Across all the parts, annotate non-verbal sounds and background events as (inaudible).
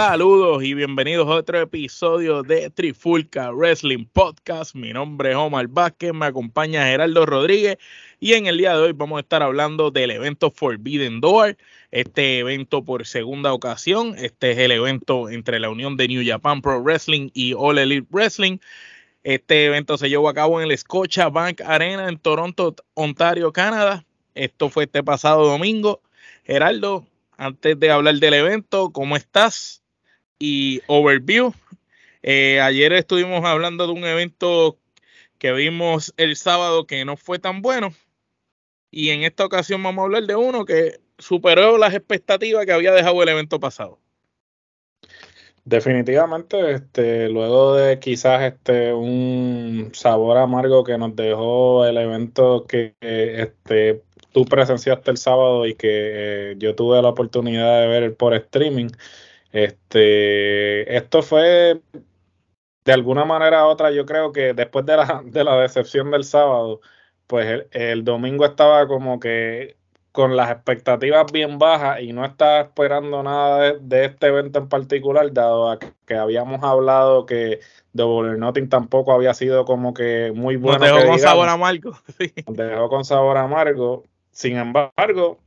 Saludos y bienvenidos a otro episodio de Trifulca Wrestling Podcast. Mi nombre es Omar Vázquez, me acompaña Geraldo Rodríguez y en el día de hoy vamos a estar hablando del evento Forbidden Door. Este evento por segunda ocasión, este es el evento entre la unión de New Japan Pro Wrestling y All Elite Wrestling. Este evento se llevó a cabo en el Scotia Bank Arena en Toronto, Ontario, Canadá. Esto fue este pasado domingo. Geraldo, antes de hablar del evento, ¿cómo estás? Y overview. Eh, ayer estuvimos hablando de un evento que vimos el sábado que no fue tan bueno. Y en esta ocasión vamos a hablar de uno que superó las expectativas que había dejado el evento pasado. Definitivamente, este, luego de quizás este un sabor amargo que nos dejó el evento que este, tú presenciaste el sábado y que eh, yo tuve la oportunidad de ver por streaming, este, esto fue de alguna manera u otra, yo creo que después de la, (laughs) de la decepción del sábado, pues el, domingo estaba como que con las expectativas bien bajas y no estaba esperando nada de, este evento en particular, dado a que, habíamos hablado que Double Nothing tampoco había sido como que muy bueno. Nos dejó con sabor amargo. (laughs) dejó con sabor amargo. Sin embargo,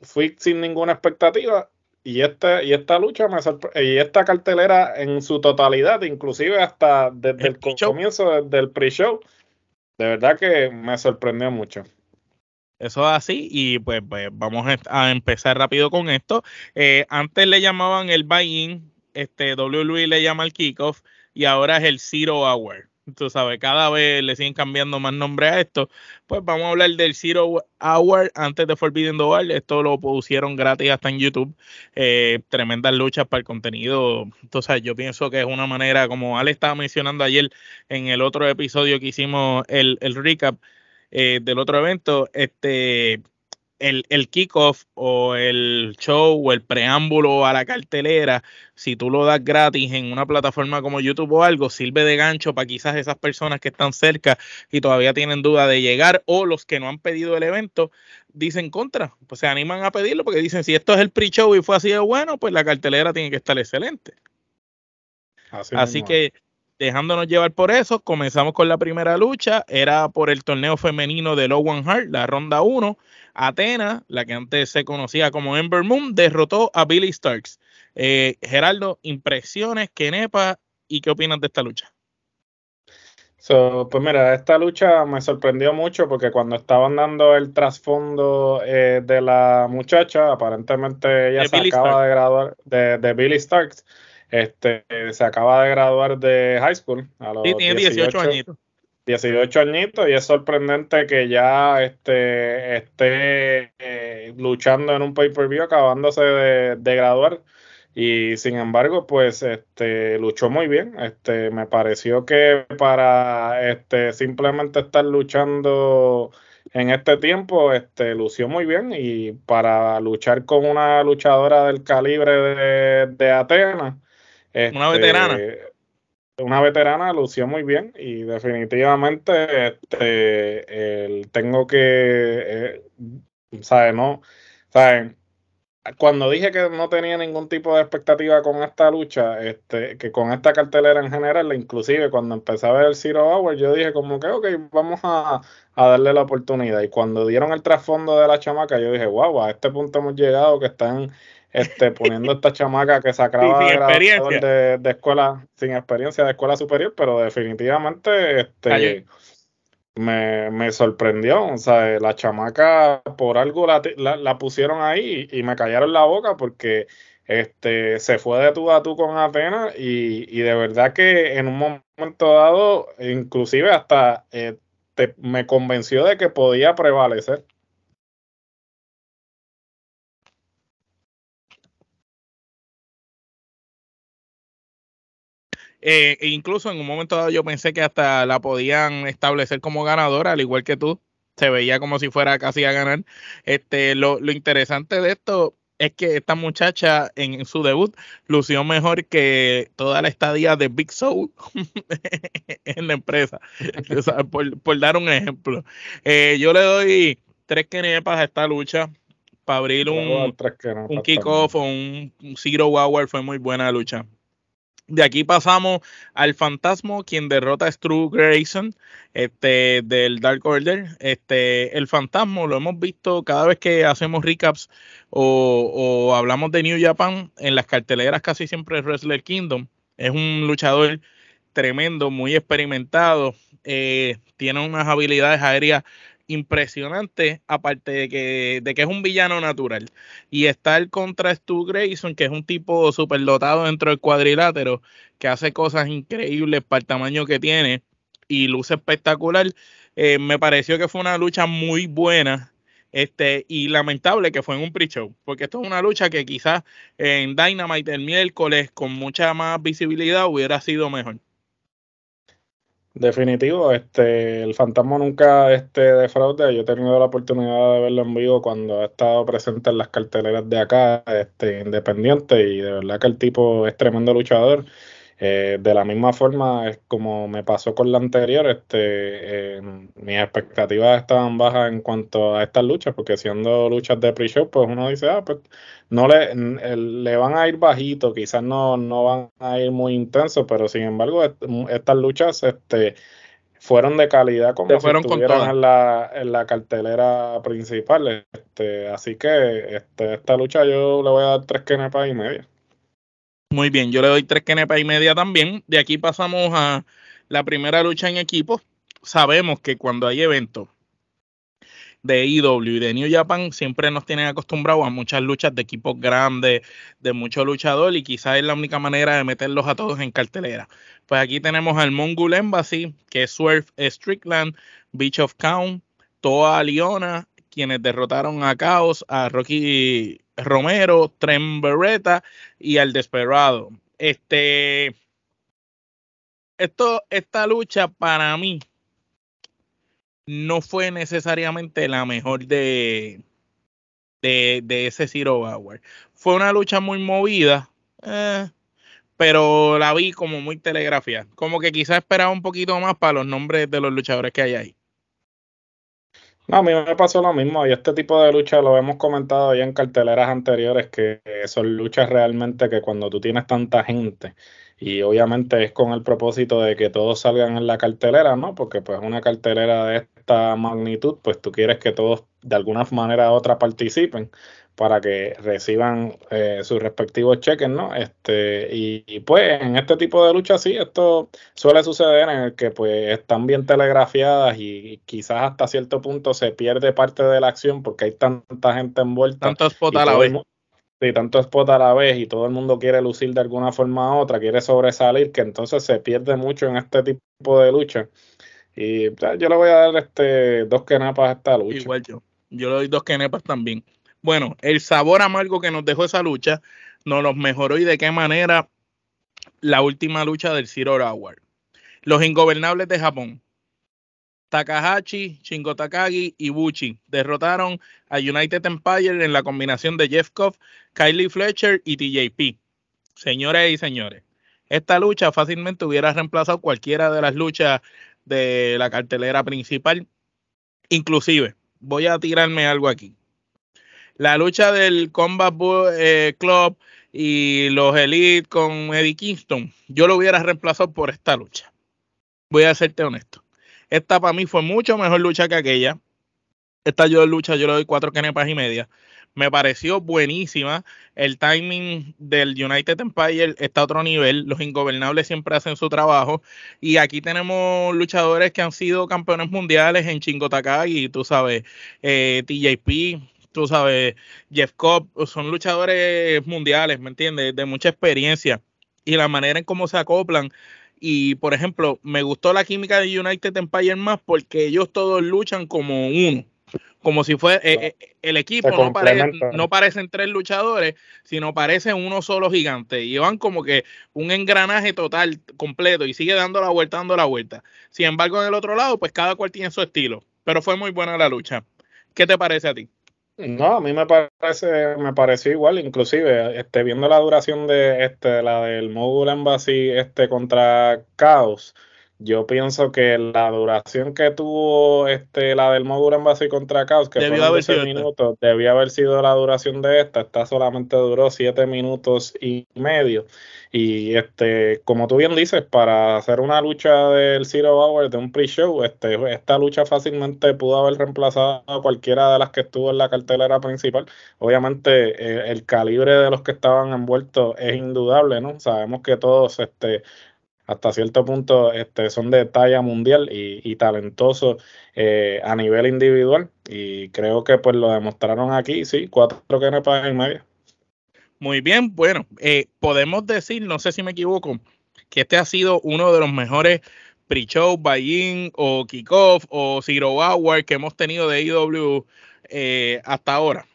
fui sin ninguna expectativa y esta, y esta lucha me y esta cartelera en su totalidad, inclusive hasta desde el, comienzo del pre-show, de verdad que me sorprendió mucho. Eso es así y pues, pues vamos a empezar rápido con esto. Eh, antes le llamaban el buy-in, este WWE le llama el kickoff y ahora es el zero hour tú sabes, cada vez le siguen cambiando más nombre a esto. Pues vamos a hablar del Zero Hour antes de Forbidden Door. Esto lo pusieron gratis hasta en YouTube. Eh, tremendas luchas para el contenido. Entonces, yo pienso que es una manera, como Ale estaba mencionando ayer en el otro episodio que hicimos el, el recap eh, del otro evento, este el, el kickoff o el show o el preámbulo a la cartelera, si tú lo das gratis en una plataforma como YouTube o algo, sirve de gancho para quizás esas personas que están cerca y todavía tienen duda de llegar o los que no han pedido el evento dicen contra, pues se animan a pedirlo porque dicen si esto es el pre-show y fue así de bueno, pues la cartelera tiene que estar excelente. Así, que dejándonos llevar por eso, comenzamos con la primera lucha, era por el torneo femenino de Low Heart, la ronda 1. Atena, la que antes se conocía como Ember Moon, derrotó a Billy Starks. Eh, Geraldo, impresiones, Kenepa, ¿y qué opinas de esta lucha? pues mira, esta lucha me sorprendió mucho porque cuando estaban dando el trasfondo eh, de la muchacha, aparentemente ella se acaba de graduar de, Billy Starks, este, se acaba de graduar de high school. A los sí, tiene 18 añitos. 18 añitos y es sorprendente que ya este, esté eh, luchando en un pay-per-view acabándose de, graduar y sin embargo pues este luchó muy bien este me pareció que para este simplemente estar luchando en este tiempo este lució muy bien y para luchar con una luchadora del calibre de, de Atenas una veterana este, una veterana lució muy bien y definitivamente este, tengo que, eh, ¿sabes? No, ¿saben? Cuando dije que no tenía ningún tipo de expectativa con esta lucha, este, que con esta cartelera en general, inclusive cuando empecé a ver el Zero Hour, yo dije como que, ok, vamos a, a darle la oportunidad. Y cuando dieron el trasfondo de la chamaca, yo dije, wow, a este punto hemos llegado que están este, poniendo esta chamaca que se acaba de, de, escuela, sin experiencia de escuela superior, pero definitivamente este, me, me, sorprendió. O sea, la chamaca por algo la, la, pusieron ahí y, me callaron la boca porque este, se fue de tú a tú con Atenas y, y de verdad que en un momento dado, inclusive hasta eh, me convenció de que podía prevalecer. Eh, e incluso en un momento dado yo pensé que hasta la podían establecer como ganadora, al igual que tú. se veía como si fuera casi a ganar. Este, lo, lo interesante de esto es que esta muchacha en, su debut lució mejor que toda la estadía de Big Soul (laughs) en la empresa, por, dar un ejemplo. Eh, yo le doy tres kenepas a esta lucha para abrir un, un kickoff o un, un zero hour, fue muy buena lucha. De aquí pasamos al Fantasma, quien derrota a Stu Grayson este, del Dark Order. Este, el Fantasma lo hemos visto cada vez que hacemos recaps o, hablamos de New Japan. En las carteleras casi siempre es Wrestler Kingdom. Es un luchador tremendo, muy experimentado. Eh, tiene unas habilidades aéreas impresionante, aparte de que, de que es un villano natural. Y está el contra Stu Grayson, que es un tipo superdotado dentro del cuadrilátero, que hace cosas increíbles para el tamaño que tiene y luce espectacular. Eh, me pareció que fue una lucha muy buena. Este, y lamentable que fue en un pre-show, porque esto es una lucha que quizás en Dynamite el miércoles con mucha más visibilidad hubiera sido mejor. Definitivo, este, el fantasma nunca este, defrauda. Yo he tenido la oportunidad de verlo en vivo cuando ha estado presente en las carteleras de acá, este, independiente, y de verdad que el tipo es tremendo luchador. Eh, de la misma forma, es como me pasó con la anterior, este, eh, mis expectativas estaban bajas en cuanto a estas luchas, porque siendo luchas de pre-show, pues uno dice, ah, pues no le, le van a ir bajito, quizás no, no van a ir muy intensos, pero sin embargo, estas luchas este, fueron de calidad como si estuvieran en la, en la cartelera principal. Este, así que este, esta lucha yo le voy a dar tres kenepas y media. Muy bien, yo le doy tres kenepas y media también. De aquí pasamos a la primera lucha en equipo. Sabemos que cuando hay eventos de IW y de New Japan siempre nos tienen acostumbrados a muchas luchas de equipos grandes, de muchos luchadores y quizás es la única manera de meterlos a todos en cartelera. Pues aquí tenemos al Mongol Embassy, que es Swerve Strickland, Beach of Count, Toa Liona, quienes derrotaron a Chaos, a Rocky Romero, Trem Beretta y al Desperado. Este, esto, esta lucha para mí no fue necesariamente la mejor de, de, ese Zero Hour. Fue una lucha muy movida, eh, pero la vi como muy telegrafía. Como que quizás esperaba un poquito más para los nombres de los luchadores que hay ahí. A mí me pasó lo mismo y este tipo de lucha lo hemos comentado ya en carteleras anteriores que son luchas realmente que cuando tú tienes tanta gente y obviamente es con el propósito de que todos salgan en la cartelera, ¿no? Porque pues una cartelera de esta magnitud, pues tú quieres que todos de alguna manera u otra participen para que reciban eh, sus respectivos cheques, ¿no? Este, y, pues en este tipo de luchas sí, esto suele suceder en el que pues están bien telegrafiadas y, quizás hasta cierto punto se pierde parte de la acción porque hay tanta gente envuelta. Tanto spot a la vez. Sí, tanto spot a la vez y todo el mundo quiere lucir de alguna forma u otra, quiere sobresalir, que entonces se pierde mucho en este tipo de lucha. Y yo le voy a dar este dos kenepas a esta lucha. Igual yo. Yo le doy dos kenepas también. Bueno, el sabor amargo que nos dejó esa lucha nos los mejoró y de qué manera la última lucha del Zero Hour. Los ingobernables de Japón. Takahashi, Shingo Takagi y Buchi derrotaron a United Empire en la combinación de Jeff Koff, Kylie Fletcher y TJP. Señores y señores, esta lucha fácilmente hubiera reemplazado cualquiera de las luchas de la cartelera principal. Inclusive, voy a tirarme algo aquí la lucha del Combat eh, Club y los Elite con Eddie Kingston, yo lo hubiera reemplazado por esta lucha. Voy a serte honesto. Esta para mí fue mucho mejor lucha que aquella. Esta yo lucha, yo le doy cuatro canepas y media. Me pareció buenísima. El timing del United Empire está a otro nivel. Los ingobernables siempre hacen su trabajo. Y aquí tenemos luchadores que han sido campeones mundiales en y tú sabes, eh, TJP, tú sabes, Jeff Cobb, son luchadores mundiales, ¿me entiendes? De mucha experiencia y la manera en cómo se acoplan. Y, por ejemplo, me gustó la química de United Empire más porque ellos todos luchan como uno. Como si fuera eh, eh, el equipo, no, parece, no parecen tres luchadores, sino parecen uno solo gigante. Y van como que un engranaje total, completo, y sigue dando la vuelta, dando la vuelta. Sin embargo, en el otro lado, pues cada cual tiene su estilo pero fue muy buena la lucha. ¿Qué te parece a ti? No, a mí me parece, me pareció igual, inclusive, este, viendo la duración de este, la del Mogul Embassy este contra Chaos, yo pienso que la duración que tuvo este, la del Mogul Embassy contra Chaos, que Debió fueron haber 12 sido esta. minutos, debía haber sido la duración de esta. Esta solamente duró 7 minutos y medio. Y este, como tú bien dices, para hacer una lucha del Zero Hour de un pre-show, este, esta lucha fácilmente pudo haber reemplazado a cualquiera de las que estuvo en la cartelera principal. Obviamente, eh, el calibre de los que estaban envueltos es indudable, ¿no? Sabemos que todos, este, hasta cierto punto este, son de talla mundial y, y talentosos eh, a nivel individual y creo que pues lo demostraron aquí, sí, cuatro kenepas y media. Muy bien, bueno, eh, podemos decir, no sé si me equivoco, que este ha sido uno de los mejores pre-show, buy-in o kickoff o zero hour que hemos tenido de IW eh, hasta ahora.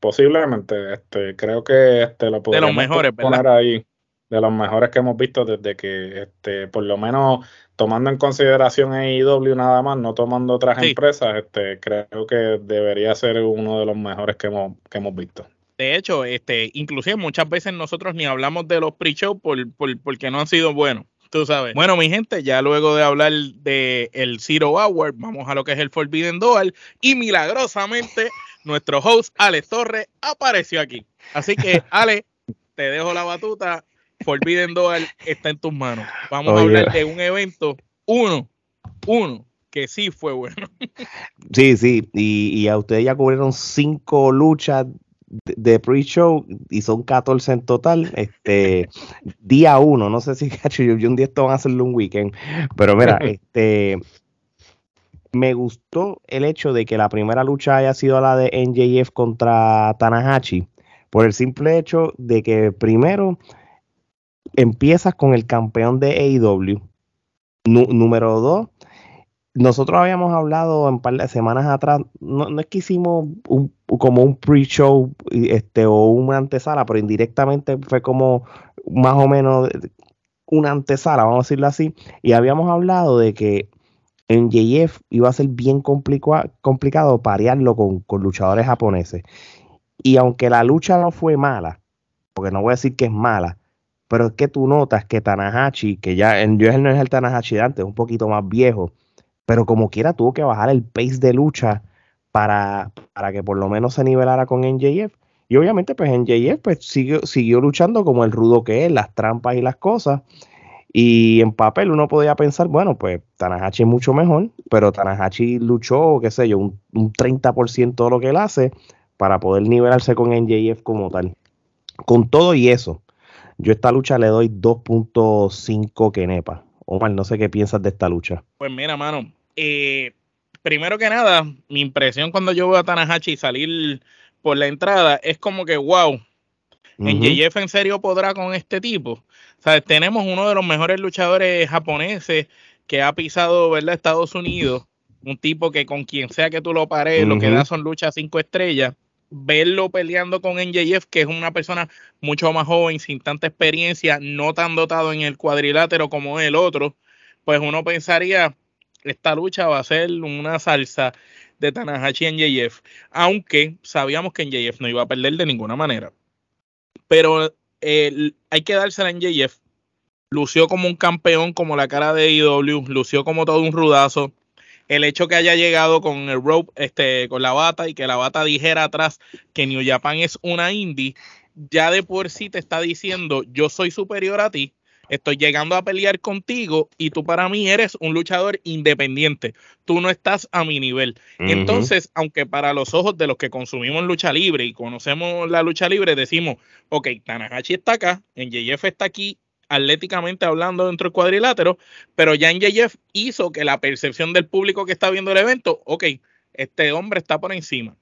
Posiblemente, este, creo que este, lo podemos poner ¿verdad? ahí, de los mejores que hemos visto desde que, este, por lo menos tomando en consideración AEW nada más, no tomando otras Sí. empresas, este, creo que debería ser uno de los mejores que hemos, que hemos visto. De hecho, este, inclusive muchas veces nosotros ni hablamos de los pre-show por, por- porque no han sido buenos. Tú sabes. Bueno, mi gente, ya luego de hablar de el Zero Hour, vamos a lo que es el Forbidden Duel. Y milagrosamente, nuestro host, Alex Torres, apareció aquí. Así que, (laughs) Ale, te dejo la batuta. Forbidden Duel está en tus manos. Vamos a Oye. hablar de un evento, uno, uno, que sí fue bueno. (laughs) Sí, sí, y, y a ustedes ya cubrieron cinco luchas de, de pre-show y son 14 en total. Este (laughs) día uno, no sé si cacho, yo, yo un día esto van a hacerlo un weekend, pero mira, (laughs) este me gustó el hecho de que la primera lucha haya sido la de NJF contra Tanahashi, por el simple hecho de que primero empiezas con el campeón de AEW, número dos nosotros habíamos hablado un par de semanas atrás, no, no es que hicimos como un pre-show este, o una antesala, pero indirectamente fue como más o menos una antesala, vamos a decirlo así, y habíamos hablado de que en JF iba a ser bien complicado parearlo con, con luchadores japoneses. Y aunque la lucha no fue mala, porque no voy a decir que es mala, pero es que tú notas que Tanahashi, que ya en no es el Tanahashi de antes, es un poquito más viejo, pero como quiera tuvo que bajar el pace de lucha para, para que por lo menos se nivelara con NJF. Y obviamente pues NJF pues siguió, siguió luchando como el rudo que es, las trampas y las cosas. Y en papel uno podía pensar, bueno, pues Tanahashi es mucho mejor, pero Tanahashi luchó, qué sé yo, un, un 30% de lo que él hace para poder nivelarse con NJF como tal. Con todo y eso, yo esta lucha le doy 2.5 Kenepa. Omar, no sé qué piensas de esta lucha. Pues mira, mano, eh, primero que nada, mi impresión cuando yo veo a Tanahashi salir por la entrada es como que, wow, en. JF en serio podrá con este tipo. O sea, tenemos uno de los mejores luchadores japoneses que ha pisado, ¿verdad? Estados Unidos. Un tipo que con quien sea que tú lo pares, lo que da son luchas cinco estrellas. Verlo peleando con NJF, que es una persona mucho más joven, sin tanta experiencia, no tan dotado en el cuadrilátero como el otro, pues uno pensaría, esta lucha va a ser una salsa de Tanahashi en JF, aunque sabíamos que NJF no iba a perder de ninguna manera. Pero eh, hay que dársela en JF. Lució como un campeón, como la cara de IW, lució como todo un rudazo. El hecho que haya llegado con el rope, este, con la bata y que la bata dijera atrás que New Japan es una indie, ya de por sí te está diciendo yo soy superior a ti, estoy llegando a pelear contigo y tú para mí eres un luchador independiente. Tú no estás a mi nivel. Entonces, aunque para los ojos de los que consumimos lucha libre y conocemos la lucha libre, decimos, ok, Tanahashi está acá, en JF está aquí, atléticamente hablando dentro del cuadrilátero, pero en JF hizo que la percepción del público que está viendo el evento, ok, este hombre está por encima.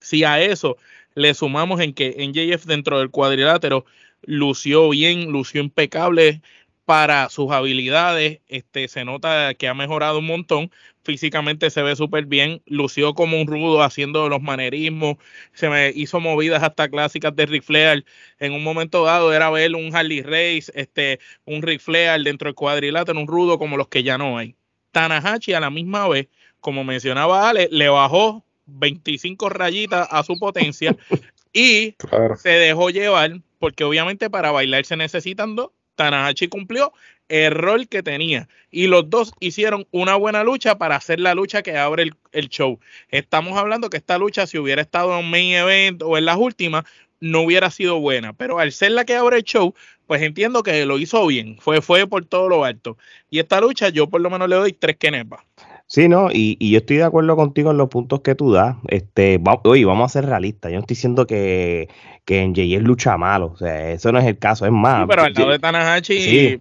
Si a eso le sumamos en que en JF dentro del cuadrilátero lució bien, lució impecable para sus habilidades, este se nota que ha mejorado un montón, físicamente se ve súper bien, lució como un rudo haciendo los manerismos, se me hizo movidas hasta clásicas de Ric Flair, en un momento dado era ver un Harley Race, este, un Ric Flair dentro del cuadrilátero, un rudo como los que ya no hay. Tanahashi a la misma vez como mencionaba Ale, le bajó 25 rayitas a su potencia (laughs) y se dejó llevar, porque obviamente para bailar se necesitan dos. Tanahashi cumplió el rol que tenía y los dos hicieron una buena lucha para hacer la lucha que abre el, el show. Estamos hablando que esta lucha, si hubiera estado en main event o en las últimas, no hubiera sido buena, pero al ser la que abre el show, pues entiendo que lo hizo bien, fue, fue por todo lo alto. Y esta lucha yo por lo menos le doy tres kenepas. Sí, no, y, y, yo estoy de acuerdo contigo en los puntos que tú das. Este, oye, vamos a ser realistas. Yo no estoy diciendo que, que en es lucha malo. O sea, eso no es el caso, es más. pero al lado de Tanahashi. Sí,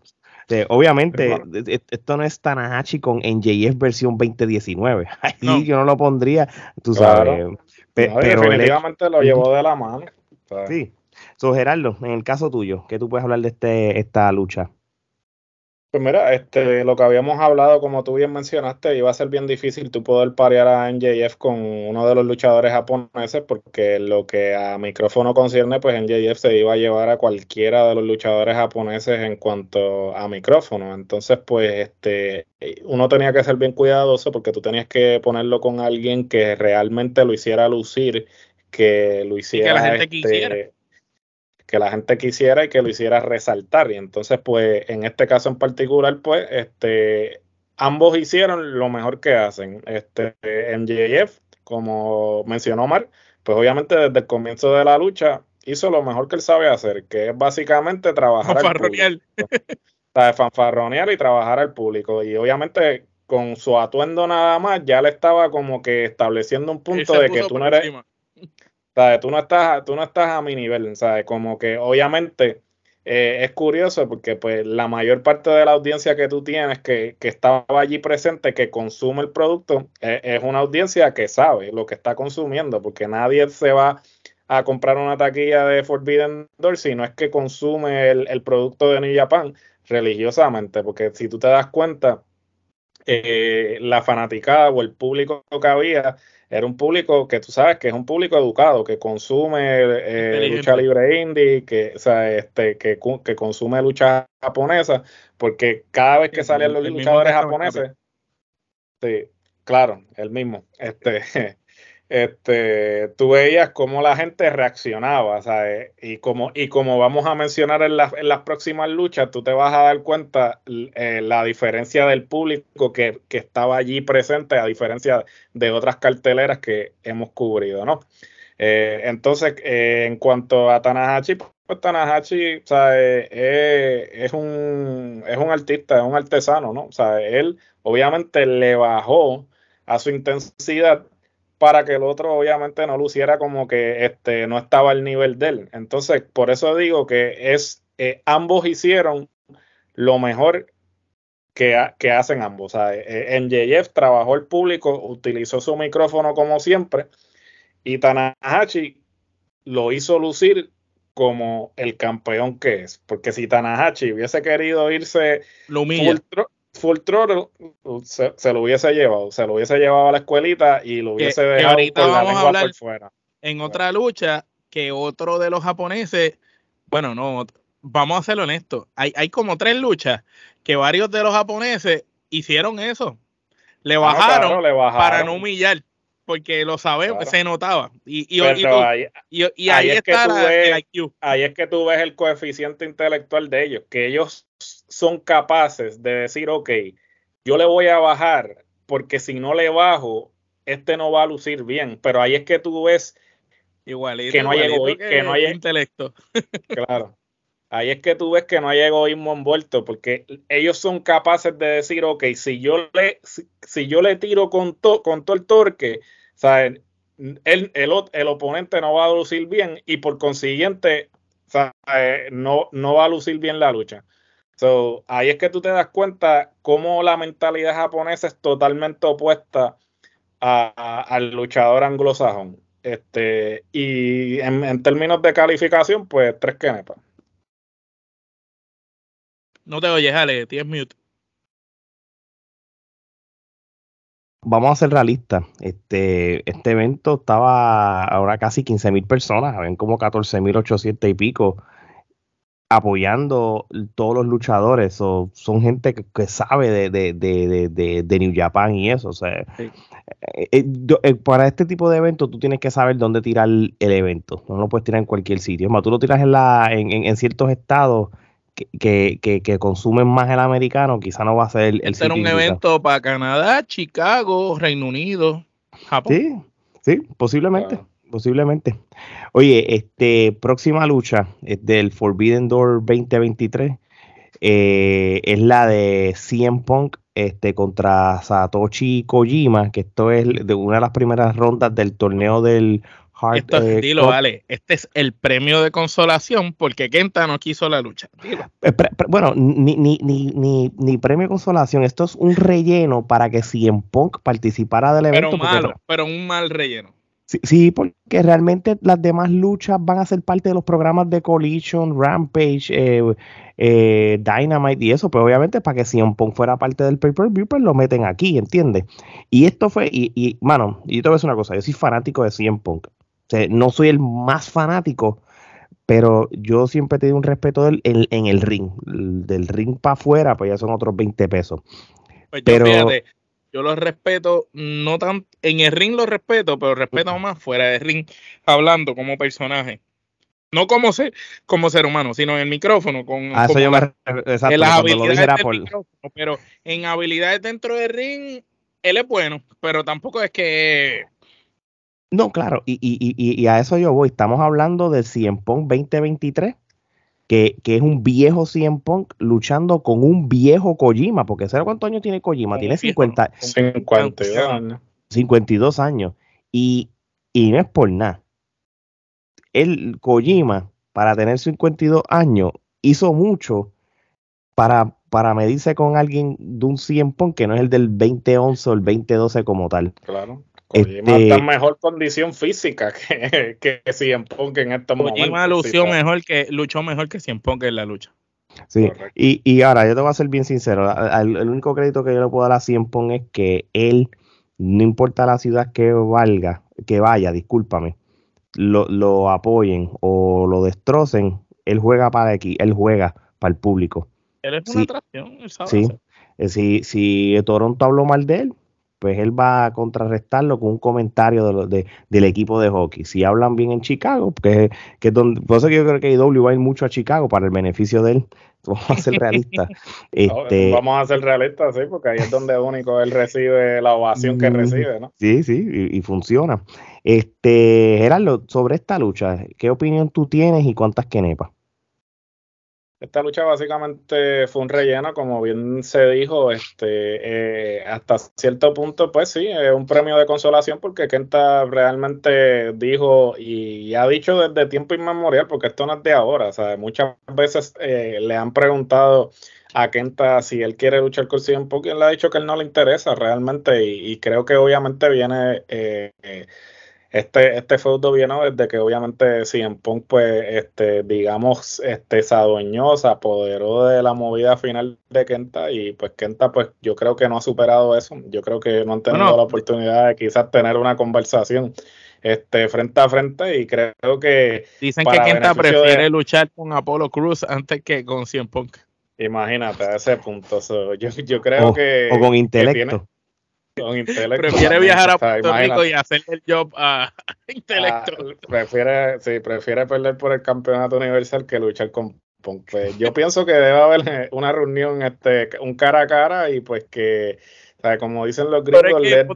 obviamente, esto no es Tanahashi con NJF versión 2019. (laughs) Ahí yo no lo pondría, tú sabes. pero definitivamente lo llevó de la mano. Sí. So, Gerardo, en el caso tuyo, ¿qué tú puedes hablar de este, esta lucha? Pues mira, este, lo que habíamos hablado, como tú bien mencionaste, iba a ser bien difícil tú poder parear a NJF con uno de los luchadores japoneses, porque lo que a micrófono concierne, pues NJF se iba a llevar a cualquiera de los luchadores japoneses en cuanto a micrófono. Entonces, pues, este, uno tenía que ser bien cuidadoso porque tú tenías que ponerlo con alguien que realmente lo hiciera lucir, que lo hiciera. que la gente quisiera este, que la gente quisiera y que lo hiciera resaltar. Y entonces, pues, en este caso en particular, pues, este, ambos hicieron lo mejor que hacen. Este, MJF, como mencionó Omar, pues obviamente desde el comienzo de la lucha hizo lo mejor que él sabe hacer, que es básicamente trabajar al público. (laughs) fanfarronear y trabajar al público. Y obviamente con su atuendo nada más ya le estaba como que estableciendo un punto de que tú no eres Tú no estás, tú no estás a mi nivel, ¿sabes? Como que obviamente eh, es curioso porque pues la mayor parte de la audiencia que tú tienes que, que estaba allí presente, que consume el producto, eh, es una audiencia que sabe lo que está consumiendo, porque nadie se va a comprar una taquilla de Forbidden Door si no es que consume el, producto de New Japan religiosamente, porque si tú te das cuenta, eh, la fanaticada o el público que había era un público que tú sabes que es un público educado, que consume eh, lucha libre indie, que, o sea, este, que, que, consume lucha japonesa, porque cada vez que salen los luchadores japoneses, sí, claro, el mismo, este, (laughs) este, tú veías cómo la gente reaccionaba, ¿sabes? Y como, y como vamos a mencionar en, en las próximas luchas, tú te vas a dar cuenta eh, la diferencia del público que, que, estaba allí presente, a diferencia de otras carteleras que hemos cubrido, ¿no? Eh, entonces, eh, en cuanto a Tanahashi, pues Tanahashi, ¿sabes? es, un, es un artista, es un artesano, ¿no? O sea, él obviamente le bajó a su intensidad para que el otro obviamente no luciera como que este, no estaba al nivel de él. Entonces, por eso digo que es eh, ambos hicieron lo mejor que, que hacen ambos. O eh, en JF trabajó el público, utilizó su micrófono como siempre, y Tanahashi lo hizo lucir como el campeón que es. Porque si Tanahashi hubiese querido irse lo humilla. Full Throttle se, lo hubiese llevado, se lo hubiese llevado a la escuelita y lo hubiese dejado ahorita vamos a hablar fuera. En otra lucha, que otro de los japoneses, bueno, no, vamos a ser honestos, hay, hay como tres luchas que varios de los japoneses hicieron eso. Le ah, bajaron, para no humillar, porque lo sabemos, se notaba. Y, y, ahí, ahí, está el IQ. Ahí es que tú ves el coeficiente intelectual de ellos, que ellos son capaces de decir, ok, yo le voy a bajar porque si no le bajo, este no va a lucir bien. Pero ahí es que tú ves igualito, que no hay, que, no hay intelecto. (laughs) claro. Ahí es que tú ves que no hay egoísmo envuelto, porque ellos son capaces de decir, ok, si yo le, si, yo le tiro con, con todo el torque, ¿sabes? El, el, el, oponente no va a lucir bien y por consiguiente no, no va a lucir bien la lucha. So, ahí es que tú te das cuenta cómo la mentalidad japonesa es totalmente opuesta al luchador anglosajón. Este, y en, términos de calificación, pues tres kenepas. No te oyes, Ale, tienes mute. Vamos a ser realistas. Este, este evento estaba ahora casi 15 mil personas, ven como 14 mil 800 y pico apoyando todos los luchadores, o son gente que, sabe de, de, de, de, New Japan y eso. O sea, eh, eh, eh, para este tipo de eventos tú tienes que saber dónde tirar el, evento. No lo puedes tirar en cualquier sitio. Más, tú lo tiras en, la, en, en, ciertos estados que, que, que, consumen más el americano, quizá no va a ser el, el Este un evento para Canadá, Chicago, Reino Unido, Japón. Sí, sí, posiblemente posiblemente. Oye, este próxima lucha es del Forbidden Door 2023 eh, es la de CM Punk este, contra Satoshi Kojima, que esto es de una de las primeras rondas del torneo del Hard Esto, eh, dilo, vale, este es el premio de consolación porque Kenta no quiso la lucha. Eh, bueno, ni, ni, ni, ni, premio de consolación, esto es un relleno para que CM Punk participara del evento. Pero malo, pero un mal relleno. Sí, porque realmente las demás luchas van a ser parte de los programas de Collision, Rampage, eh, eh, Dynamite y eso, pero obviamente para que CM Punk fuera parte del pay-per-view, pues lo meten aquí, ¿entiendes? Y esto fue, y, y mano, y yo te voy a decir una cosa, yo soy fanático de CM Punk. Sea, no soy el más fanático, pero yo siempre he tenido un respeto del, en, el ring. Del ring para afuera, pues ya son otros 20 pesos. Pues pero, yo los respeto, no tan, en el ring los respeto, pero respeto más fuera del ring, hablando como personaje. No como ser, como ser humano, sino en el micrófono. Con, ah, eso yo me, exacto, en las habilidades por... pero en habilidades dentro del ring, él es bueno, pero tampoco es que... No, claro, y, y, y, y a eso yo voy. Estamos hablando del 100 Pong 2023 que, es un viejo CM Punk luchando con un viejo Kojima, porque ¿sabes cuántos años tiene Kojima? Tiene 50, 52 años. 52 años. Y, y no es por nada. El Kojima, para tener 52 años, hizo mucho para, para medirse con alguien de un 100 Punk que no es el del 2011 o el 2012 como tal. Claro. Kojima este, está en mejor condición física (laughs) que, que Cien Punk en estos Kojima momentos. Luchó, mejor que, luchó mejor que Cien Punk en la lucha. Sí, y, y, ahora yo te voy a ser bien sincero. El, único crédito que yo le puedo dar a Cien Pong es que él, no importa la ciudad que valga, que vaya, discúlpame, lo, lo apoyen o lo destrocen, él juega para aquí, él juega para el público. Él es una atracción, él sabe sí. Eh, si, si Toronto habló mal de él, pues él va a contrarrestarlo con un comentario de, del equipo de hockey. Si hablan bien en Chicago, que, que es donde, por eso yo creo que IW va a ir mucho a Chicago para el beneficio de él. (laughs) Vamos a ser realistas. (laughs) este, vamos a ser realistas, sí, porque ahí es donde único él recibe la ovación que recibe, ¿no? Sí, sí, y, y, funciona. Este, Gerardo, sobre esta lucha, ¿qué opinión tú tienes y cuántas quenepas? Esta lucha básicamente fue un relleno, como bien se dijo, este, eh, hasta cierto punto, pues sí, es un premio de consolación porque Kenta realmente dijo y ha dicho desde tiempo inmemorial, porque esto no es de ahora, sea, muchas veces eh, le han preguntado a Kenta si él quiere luchar con CM Punk y él ha dicho que él no le interesa realmente y, creo que obviamente viene... Eh, este, este feudo vino desde que obviamente CM Punk, pues, este, digamos, este, se adueñó, se apoderó de la movida final de Kenta y pues Kenta, pues, yo creo que no ha superado eso. Yo creo que no han tenido la oportunidad de quizás tener una conversación este, frente a frente y creo que... Dicen que Kenta prefiere luchar con Apollo Cruz antes que con CM Punk. Imagínate, a ese punto. yo, yo creo que... O con intelecto. Prefiere viajar a Puerto Rico y hacer el job a (laughs) intelecto. Ah, prefiere, sí, prefiere perder por el campeonato universal que luchar con pues, yo pienso que debe haber una reunión, este, un cara a cara y pues que como dicen los gringos, let,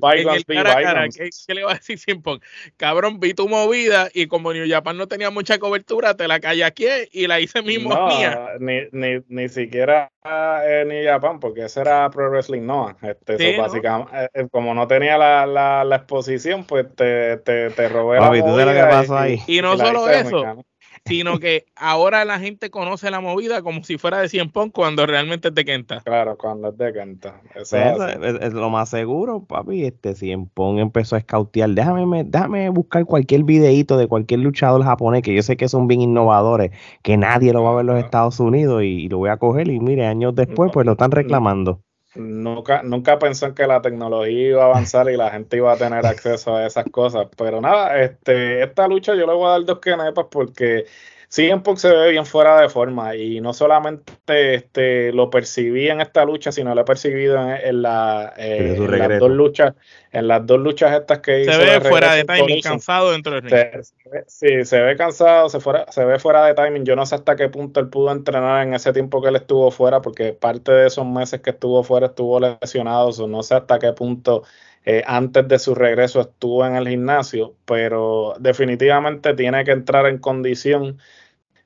violence be violence. ¿qué, le va a decir Simpon? Cabrón, vi tu movida y como New Japan no tenía mucha cobertura, te la callé aquí y la hice mismo no, mía. Ni, ni, ni siquiera eh, New Japan, porque ese era Pro Wrestling Noah. Este, básicamente, eh, eh, como no tenía la, la, la, exposición, pues te, te, te robé la movida y, y, no solo eso, sino que ahora la gente conoce la movida como si fuera de 100 Punk cuando realmente es de Kenta. Claro, cuando es de Kenta. Eso es, lo más seguro, papi. Este 100 Punk empezó a escautear. Déjame, déjame buscar cualquier videito de cualquier luchador japonés, que yo sé que son bien innovadores, que nadie lo va a ver en los Estados Unidos y, lo voy a coger y mire, años después pues lo están reclamando. Nunca, nunca pensó en que la tecnología iba a avanzar y la gente iba a tener acceso a esas cosas. Pero nada, este, esta lucha yo le voy a dar dos quenepas porque CM Punk se ve bien fuera de forma y no solamente este, lo percibí en esta lucha, sino lo he percibido en, la, eh, las dos luchas, en las dos luchas estas que hizo. Se ve fuera de timing, cansado dentro del ring. sí, se ve cansado, se, fuera, se ve fuera de timing. Yo no sé hasta qué punto él pudo entrenar en ese tiempo que él estuvo fuera, porque parte de esos meses que estuvo fuera estuvo lesionado, o no sé hasta qué punto eh, antes de su regreso estuvo en el gimnasio, pero definitivamente tiene que entrar en condición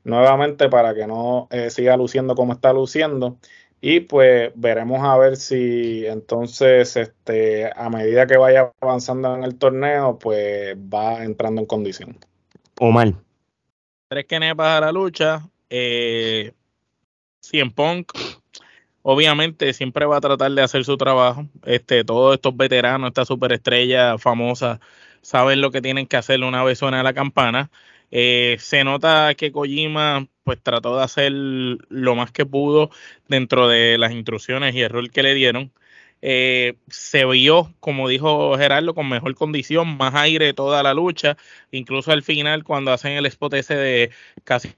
nuevamente para que no eh, siga luciendo como está luciendo. Y pues veremos a ver si entonces, este, a medida que vaya avanzando en el torneo, pues va entrando en condición. Omar. Tres que para la lucha. Eh, Cien Punk, obviamente, siempre va a tratar de hacer su trabajo. Este, todos estos veteranos, esta superestrella famosa, saben lo que tienen que hacer una vez suena la campana. Eh, se nota que Kojima pues trató de hacer lo más que pudo dentro de las instrucciones y el rol que le dieron. Eh, se vio, como dijo Gerardo, con mejor condición, más aire toda la lucha, incluso al final cuando hacen el spot ese de casi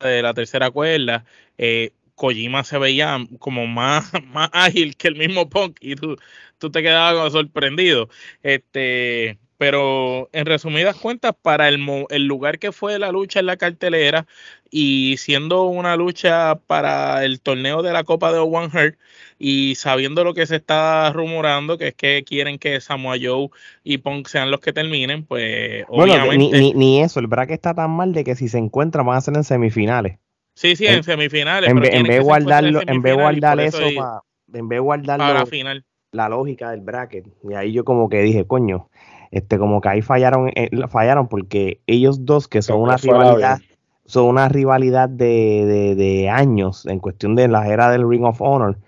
de la tercera cuerda, eh, Kojima se veía como más, (laughs) más ágil que el mismo Punk y tú, tú te quedabas sorprendido. Este, pero en resumidas cuentas, para el, el, lugar que fue la lucha en la cartelera y siendo una lucha para el torneo de la Copa de One Heart y sabiendo lo que se está rumorando, que es que quieren que Samoa Joe y Punk sean los que terminen, pues obviamente... Ni, ni, eso, el bracket está tan mal de que si se encuentran van a ser en semifinales. Sí, sí, en, semifinales. En, vez de guardarlo, en vez de guardar eso, para, en vez de guardarlo, para la final. La lógica del bracket. Y ahí yo como que dije, coño, este, como que ahí fallaron, eh, fallaron porque ellos dos que son una rivalidad, son una rivalidad de, de, años en cuestión de la era del Ring of Honor.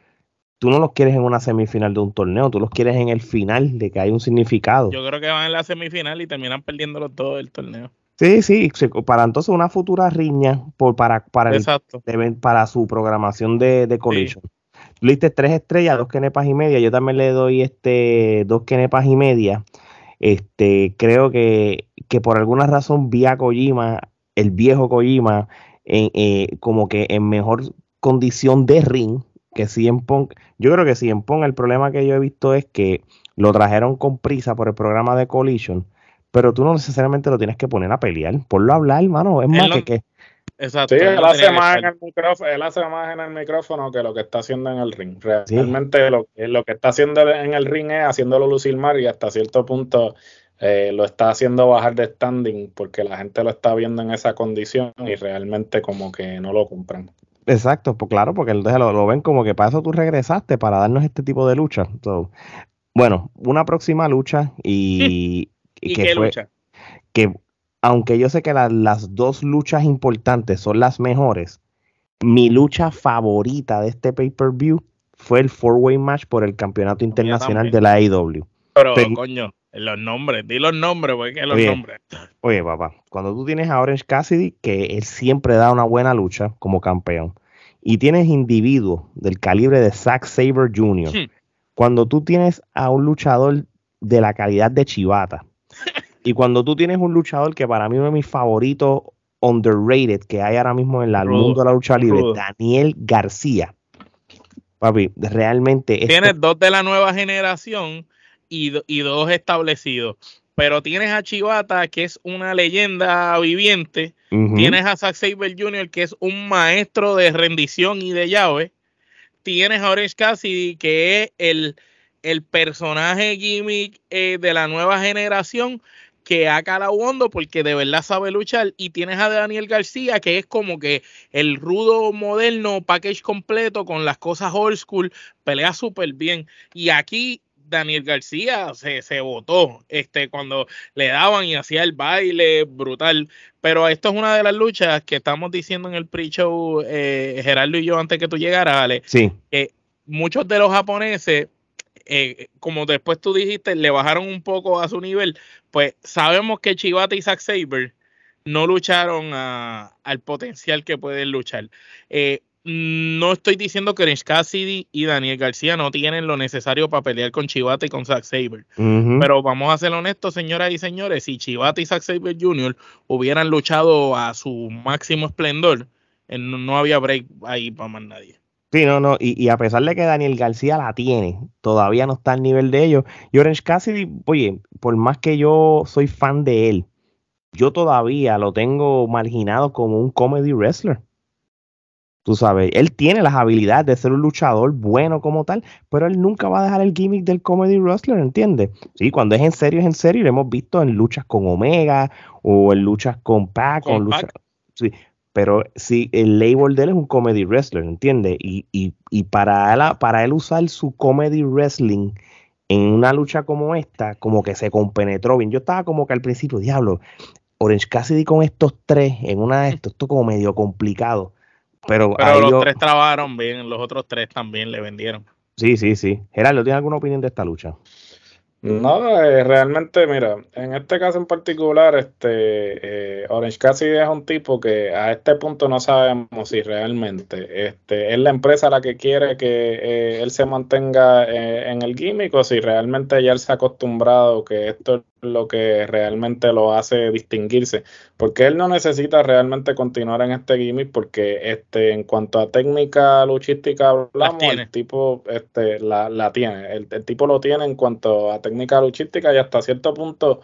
Tú no los quieres en una semifinal de un torneo, tú los quieres en el final, de que hay un significado. Yo creo que van en la semifinal y terminan perdiéndolo todo el torneo. Sí, sí, para entonces una futura riña por, para, para, para su programación de, de Collision. Tú le diste tres estrellas, dos kenepas y media. Yo también le doy este dos kenepas y media. Este, creo que, que por alguna razón vi a Kojima, el viejo Kojima, en, eh, como que en mejor condición de ring que CM Punk. Yo creo que CM Punk, el problema que yo he visto es que lo trajeron con prisa por el programa de Collision, pero tú no necesariamente lo tienes que poner a pelear. Ponlo a hablar, hermano. Es más que, que Exacto. Sí, él hace, más en el micrófono, él hace más en el micrófono que lo que está haciendo en el ring. Realmente lo, lo, que está haciendo en el ring es haciéndolo lucir mal y hasta cierto punto eh, lo está haciendo bajar de standing porque la gente lo está viendo en esa condición y realmente como que no lo compran. Exacto, pues claro, porque lo, lo ven como que para eso tú regresaste, para darnos este tipo de lucha. bueno, una próxima lucha y, (laughs) ¿Y, que qué lucha? Que aunque yo sé que las dos luchas importantes son las mejores, mi lucha favorita de este pay-per-view fue el four-way match por el campeonato internacional de la AEW. Pero, coño, los nombres, di los nombres, porque los nombres. Oye, papá, cuando tú tienes a Orange Cassidy, que él siempre da una buena lucha como campeón, y tienes individuos del calibre de Zack Saber Jr., hmm. cuando tú tienes a un luchador de la calidad de Chivata, (laughs) y cuando tú tienes un luchador que para mí uno de mis favoritos underrated que hay ahora mismo en el mundo de la lucha libre, Daniel García. Papi, realmente. Tienes dos de la nueva generación y, dos establecidos. Pero tienes a Chivata, que es una leyenda viviente. Tienes a Zack Saber Jr., que es un maestro de rendición y de llave. Tienes a Orange Cassidy, que es el, el personaje gimmick eh, de la nueva generación, que ha calado hondo porque de verdad sabe luchar. Y tienes a Daniel García, que es como que el rudo moderno package completo con las cosas old school, pelea súper bien. Y aquí Daniel García se, se votó este, cuando le daban y hacía el baile brutal. Pero esto es una de las luchas que estamos diciendo en el pre-show, eh, Gerardo y yo, antes que tú llegaras, Ale. Sí. Que muchos de los japoneses eh, como después tú dijiste, le bajaron un poco a su nivel, pues sabemos que Chivata y Zack Saber no lucharon al potencial que pueden luchar. Eh, no estoy diciendo que Orange Cassidy y Daniel García no tienen lo necesario para pelear con Chivata y con Zack Saber. Pero vamos a ser honestos, señoras y señores, si Chivata y Zack Saber Jr. hubieran luchado a su máximo esplendor, eh, no había break ahí para más nadie. Sí, no, no, y, a pesar de que Daniel García la tiene, todavía no está al nivel de ellos. Y Orange Cassidy, oye, por más que yo soy fan de él, yo todavía lo tengo marginado como un comedy wrestler. Tú sabes, él tiene las habilidades de ser un luchador bueno como tal, pero él nunca va a dejar el gimmick del comedy wrestler, ¿entiendes? Sí, cuando es en serio, es en serio. Lo hemos visto en luchas con Omega o en luchas con Pac. o luchas, sí, pero sí, el label de él es un comedy wrestler, ¿entiendes? Y, y, y para, él, para él usar su comedy wrestling en una lucha como esta, como que se compenetró bien. Yo estaba como que al principio, diablo, Orange Cassidy con estos tres en una de estos, esto como medio complicado pero, los tres trabajaron bien, los otros tres también le vendieron. Sí, sí, sí. Gerardo, ¿tienes alguna opinión de esta lucha? No, eh, realmente, mira, en este caso en particular, este eh, Orange Cassidy es un tipo que a este punto no sabemos si realmente este, es la empresa la que quiere que eh, él se mantenga en el gimmick si realmente ya él se ha acostumbrado que esto es lo que realmente lo hace distinguirse, porque él no necesita realmente continuar en este gimmick porque este en cuanto a técnica luchística hablamos, el tipo este la, la tiene, el, el, tipo lo tiene en cuanto a técnica luchística y hasta cierto punto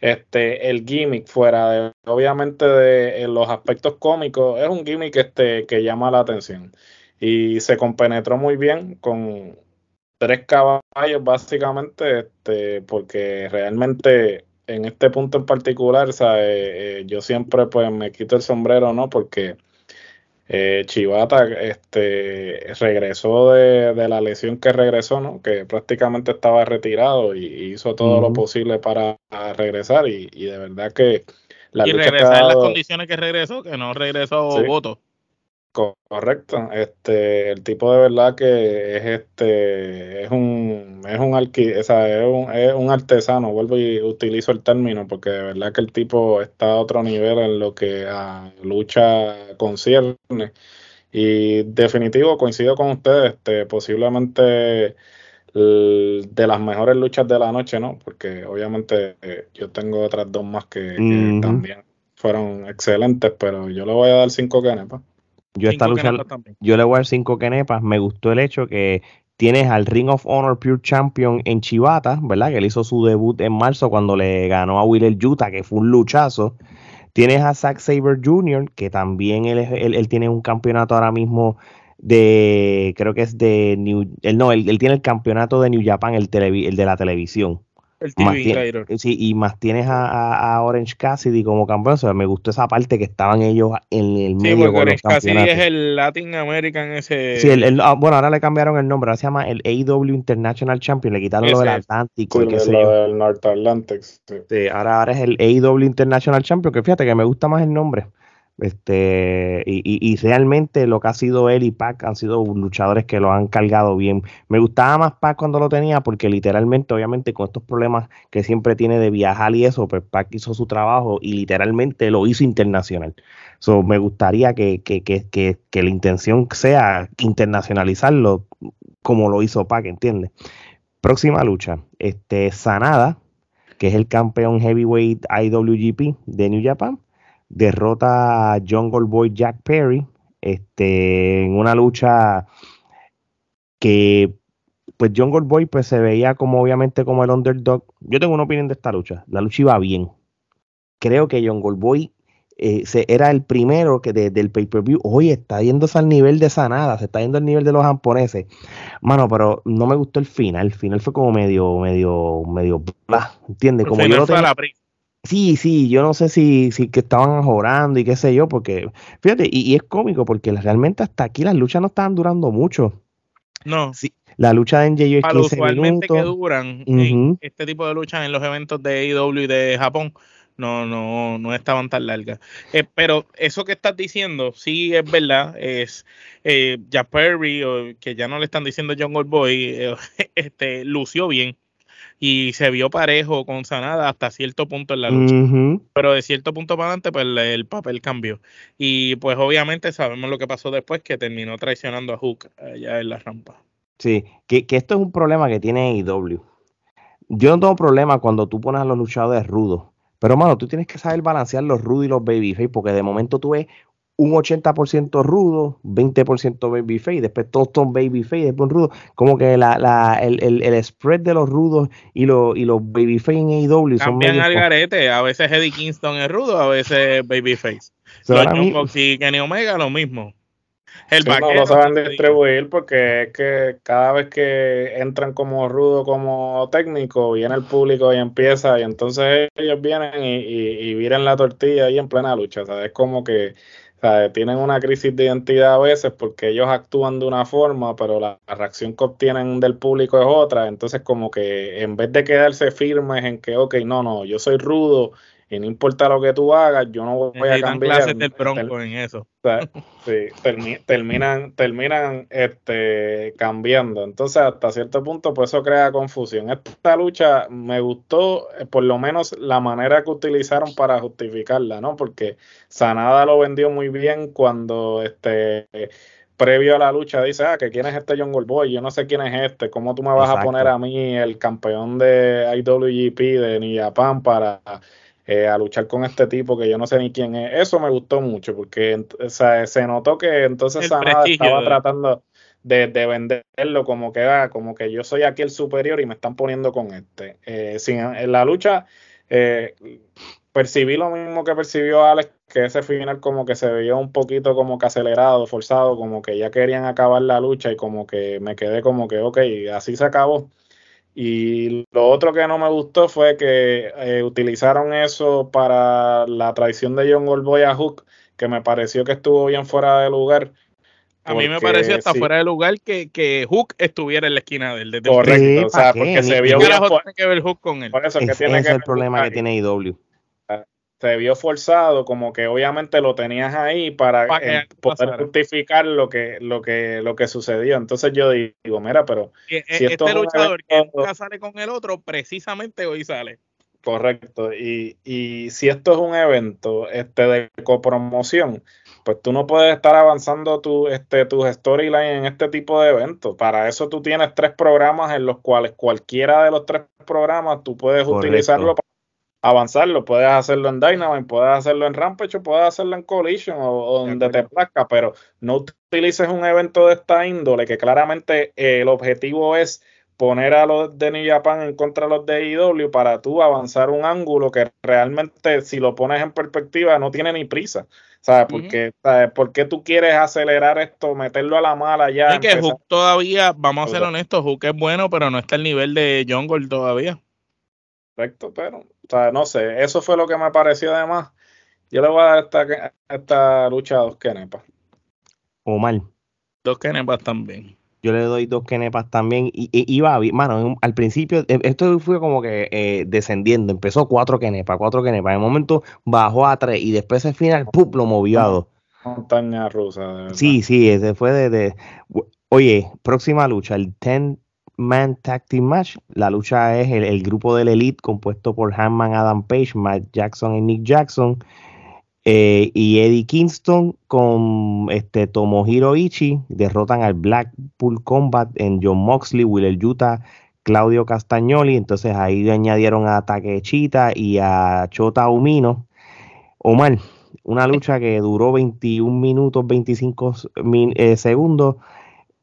este el gimmick fuera de obviamente de los aspectos cómicos es un gimmick este que llama la atención. Y se compenetró muy bien con tres caballos básicamente, este, porque realmente en este punto en particular, eh, yo siempre pues me quito el sombrero, ¿no? Porque eh, Chivata este, regresó de, la lesión que regresó, ¿no? Que prácticamente estaba retirado y, hizo todo lo posible para regresar y, de verdad que la y regresar en las condiciones que regresó, que no regresó voto. Correcto, este, el tipo de verdad que es este, es un, es un es un, es un artesano, vuelvo y utilizo el término, porque de verdad que el tipo está a otro nivel en lo que a lucha concierne. Y definitivo, coincido con ustedes, este, posiblemente de las mejores luchas de la noche, ¿no? Porque obviamente eh, yo tengo otras dos más que, también fueron excelentes, pero yo le voy a dar cinco canepas. Yo esta lucha, yo le voy a dar cinco kenepas. Me gustó el hecho que tienes al Ring of Honor Pure Champion en Chivata, ¿verdad? Que él hizo su debut en marzo cuando le ganó a Will Utah, que fue un luchazo. Tienes a Zack Saber Jr., que también él, él, tiene un campeonato ahora mismo de, creo que es de New, él no, él, tiene el campeonato de New Japan, el, el de la televisión. El sí, y más tienes a, Orange Cassidy como campeón. O sea, me gustó esa parte que estaban ellos en el medio. Sí, porque Orange Cassidy es el Latin American ese. Sí, el, ah, bueno, ahora le cambiaron el nombre. Ahora se llama el AEW International Champion. Le quitaron lo del Atlántico y qué sé yo. del North Atlantic. Sí. ahora, ahora es el AEW International Champion. Que fíjate que me gusta más el nombre. Este, y, y, realmente lo que ha sido él y Pac han sido luchadores que lo han cargado bien. Me gustaba más Pac cuando lo tenía porque literalmente, obviamente, con estos problemas que siempre tiene de viajar y eso, pues Pac hizo su trabajo y literalmente lo hizo internacional. So, me gustaría que, que, que, que, la intención sea internacionalizarlo como lo hizo Pac, ¿entiendes? Próxima lucha, este Sanada, que es el campeón heavyweight IWGP de New Japan derrota a Jungle Boy Jack Perry este, en una lucha que pues Jungle Boy pues se veía como obviamente como el underdog. Yo tengo una opinión de esta lucha. La lucha iba bien. Creo que Jungle Boy eh, se, era el primero que del pay-per-view, oye, está yéndose al nivel de sanada, se está yendo al nivel de los japoneses. Mano, pero no me gustó el final. El final fue como medio, medio, medio, ¿entiendes? Como yo tenía, Sí, sí, yo no sé si, si que estaban jorando y qué sé yo, porque fíjate, y, es cómico porque realmente hasta aquí las luchas no estaban durando mucho. No. Sí, la lucha de NJO es 15 usualmente que duran en este tipo de luchas en los eventos de AEW y de Japón no, no, no estaban tan largas. Eh, pero eso que estás diciendo, sí es verdad, es eh, ya Perry, o que ya no le están diciendo John Boy, eh, (laughs) este, lució bien y se vio parejo con Sanada hasta cierto punto en la lucha. Pero de cierto punto para adelante, pues el papel cambió. Y pues obviamente sabemos lo que pasó después, que terminó traicionando a Hook allá en la rampa. Sí, que, que esto es un problema que tiene AEW. Yo no tengo problema cuando tú pones a los luchadores rudos. Pero, mano, tú tienes que saber balancear los rudos y los babyface, porque de momento tú ves un 80% rudo, 20% babyface, después todos son babyface, después rudo. Como que la, la, el, el, el, spread de los rudos y los, y los babyface en AEW son. Cambian al garete, a veces Eddie Kingston es rudo, a veces babyface. So, los y Kenny Omega lo mismo. El no lo saben distribuir porque es que cada vez que entran como rudo, como técnico, viene el público y empieza, y entonces ellos vienen y, y, viran la tortilla ahí en plena lucha. O sea, es como que tienen una crisis de identidad a veces porque ellos actúan de una forma, pero la, reacción que obtienen del público es otra. Entonces, como que en vez de quedarse firmes en que, ok, no, no, yo soy rudo y no importa lo que tú hagas, yo no voy a cambiar. del bronco en eso. (laughs) sí, terminan, terminan este, cambiando. Entonces, hasta cierto punto, pues eso crea confusión. Esta lucha me gustó, eh, por lo menos, la manera que utilizaron para justificarla, ¿no? Porque Sanada lo vendió muy bien cuando este previo a la lucha dice, ah, que quién es este John Goldboy, yo no sé quién es este, ¿cómo tú me vas a poner a mí el campeón de IWGP de New Japan para eh, a luchar con este tipo que yo no sé ni quién es. Eso me gustó mucho porque se notó que entonces Sanada estaba tratando de, venderlo como que, ah, como que yo soy aquí el superior y me están poniendo con este. Eh, sin, en la lucha eh, percibí lo mismo que percibió Alex, que ese final como que se veía un poquito como que acelerado, forzado, como que ya querían acabar la lucha y como que me quedé como que, ok, así se acabó. Y lo otro que no me gustó fue que eh, utilizaron eso para la traición de John Goldboy a Hook, que me pareció que estuvo bien fuera de lugar. A mí me pareció hasta fuera de lugar que, que, Hook estuviera en la esquina del Correcto, o sea, porque se vio bien. que ver Hook con él. Por eso es, tiene el problema que tiene IW se vio forzado, como que obviamente lo tenías ahí para, eh, poder justificar lo que, lo que, lo que sucedió. Entonces yo digo, mira, pero si este esto luchador que nunca sale con el otro, precisamente hoy sale. Correcto. Y, y si esto es un evento este de copromoción, pues tú no puedes estar avanzando tu, este, tus storylines en este tipo de eventos. Para eso tú tienes tres programas en los cuales cualquiera de los tres programas tú puedes utilizarlo para avanzarlo. Puedes hacerlo en Dynamite, puedes hacerlo en Rampage, puedes hacerlo en Collision o, donde te plazca, pero no utilices un evento de esta índole que claramente eh, el objetivo es poner a los de New Japan en contra de los de IW para tú avanzar un ángulo que realmente si lo pones en perspectiva no tiene ni prisa. ¿Sabes? Porque, ¿Por qué tú quieres acelerar esto, meterlo a la mala ya? Es que Hook todavía, vamos a ser honestos, Hook es bueno, pero no está al nivel de Jungle todavía. Perfecto, pero, o sea, no sé, eso fue lo que me pareció además. Yo le voy a dar esta, esta lucha a dos kenepas. mal Dos kenepas también. Yo le doy dos kenepas también. Y, iba, mano, al principio, eh, esto fue como que eh, descendiendo. Empezó cuatro kenepas, cuatro kenepas. En el momento bajó a tres y después al final, ¡pum! lo movió a dos. Montaña rusa. sí, sí, ese fue de, de, Oye, próxima lucha, el 10 Man Tag Team Match. La lucha es el, grupo del Elite compuesto por Hanman, Adam Page, Matt Jackson y Nick Jackson. Eh, y Eddie Kingston con este Tomohiro Ichi derrotan al Blackpool Combat en John Moxley, Willer Utah, Claudio Castagnoli. Entonces ahí añadieron a Takechita y a Chota Umino. Omar, una lucha que duró 21 minutos 25 eh, segundos,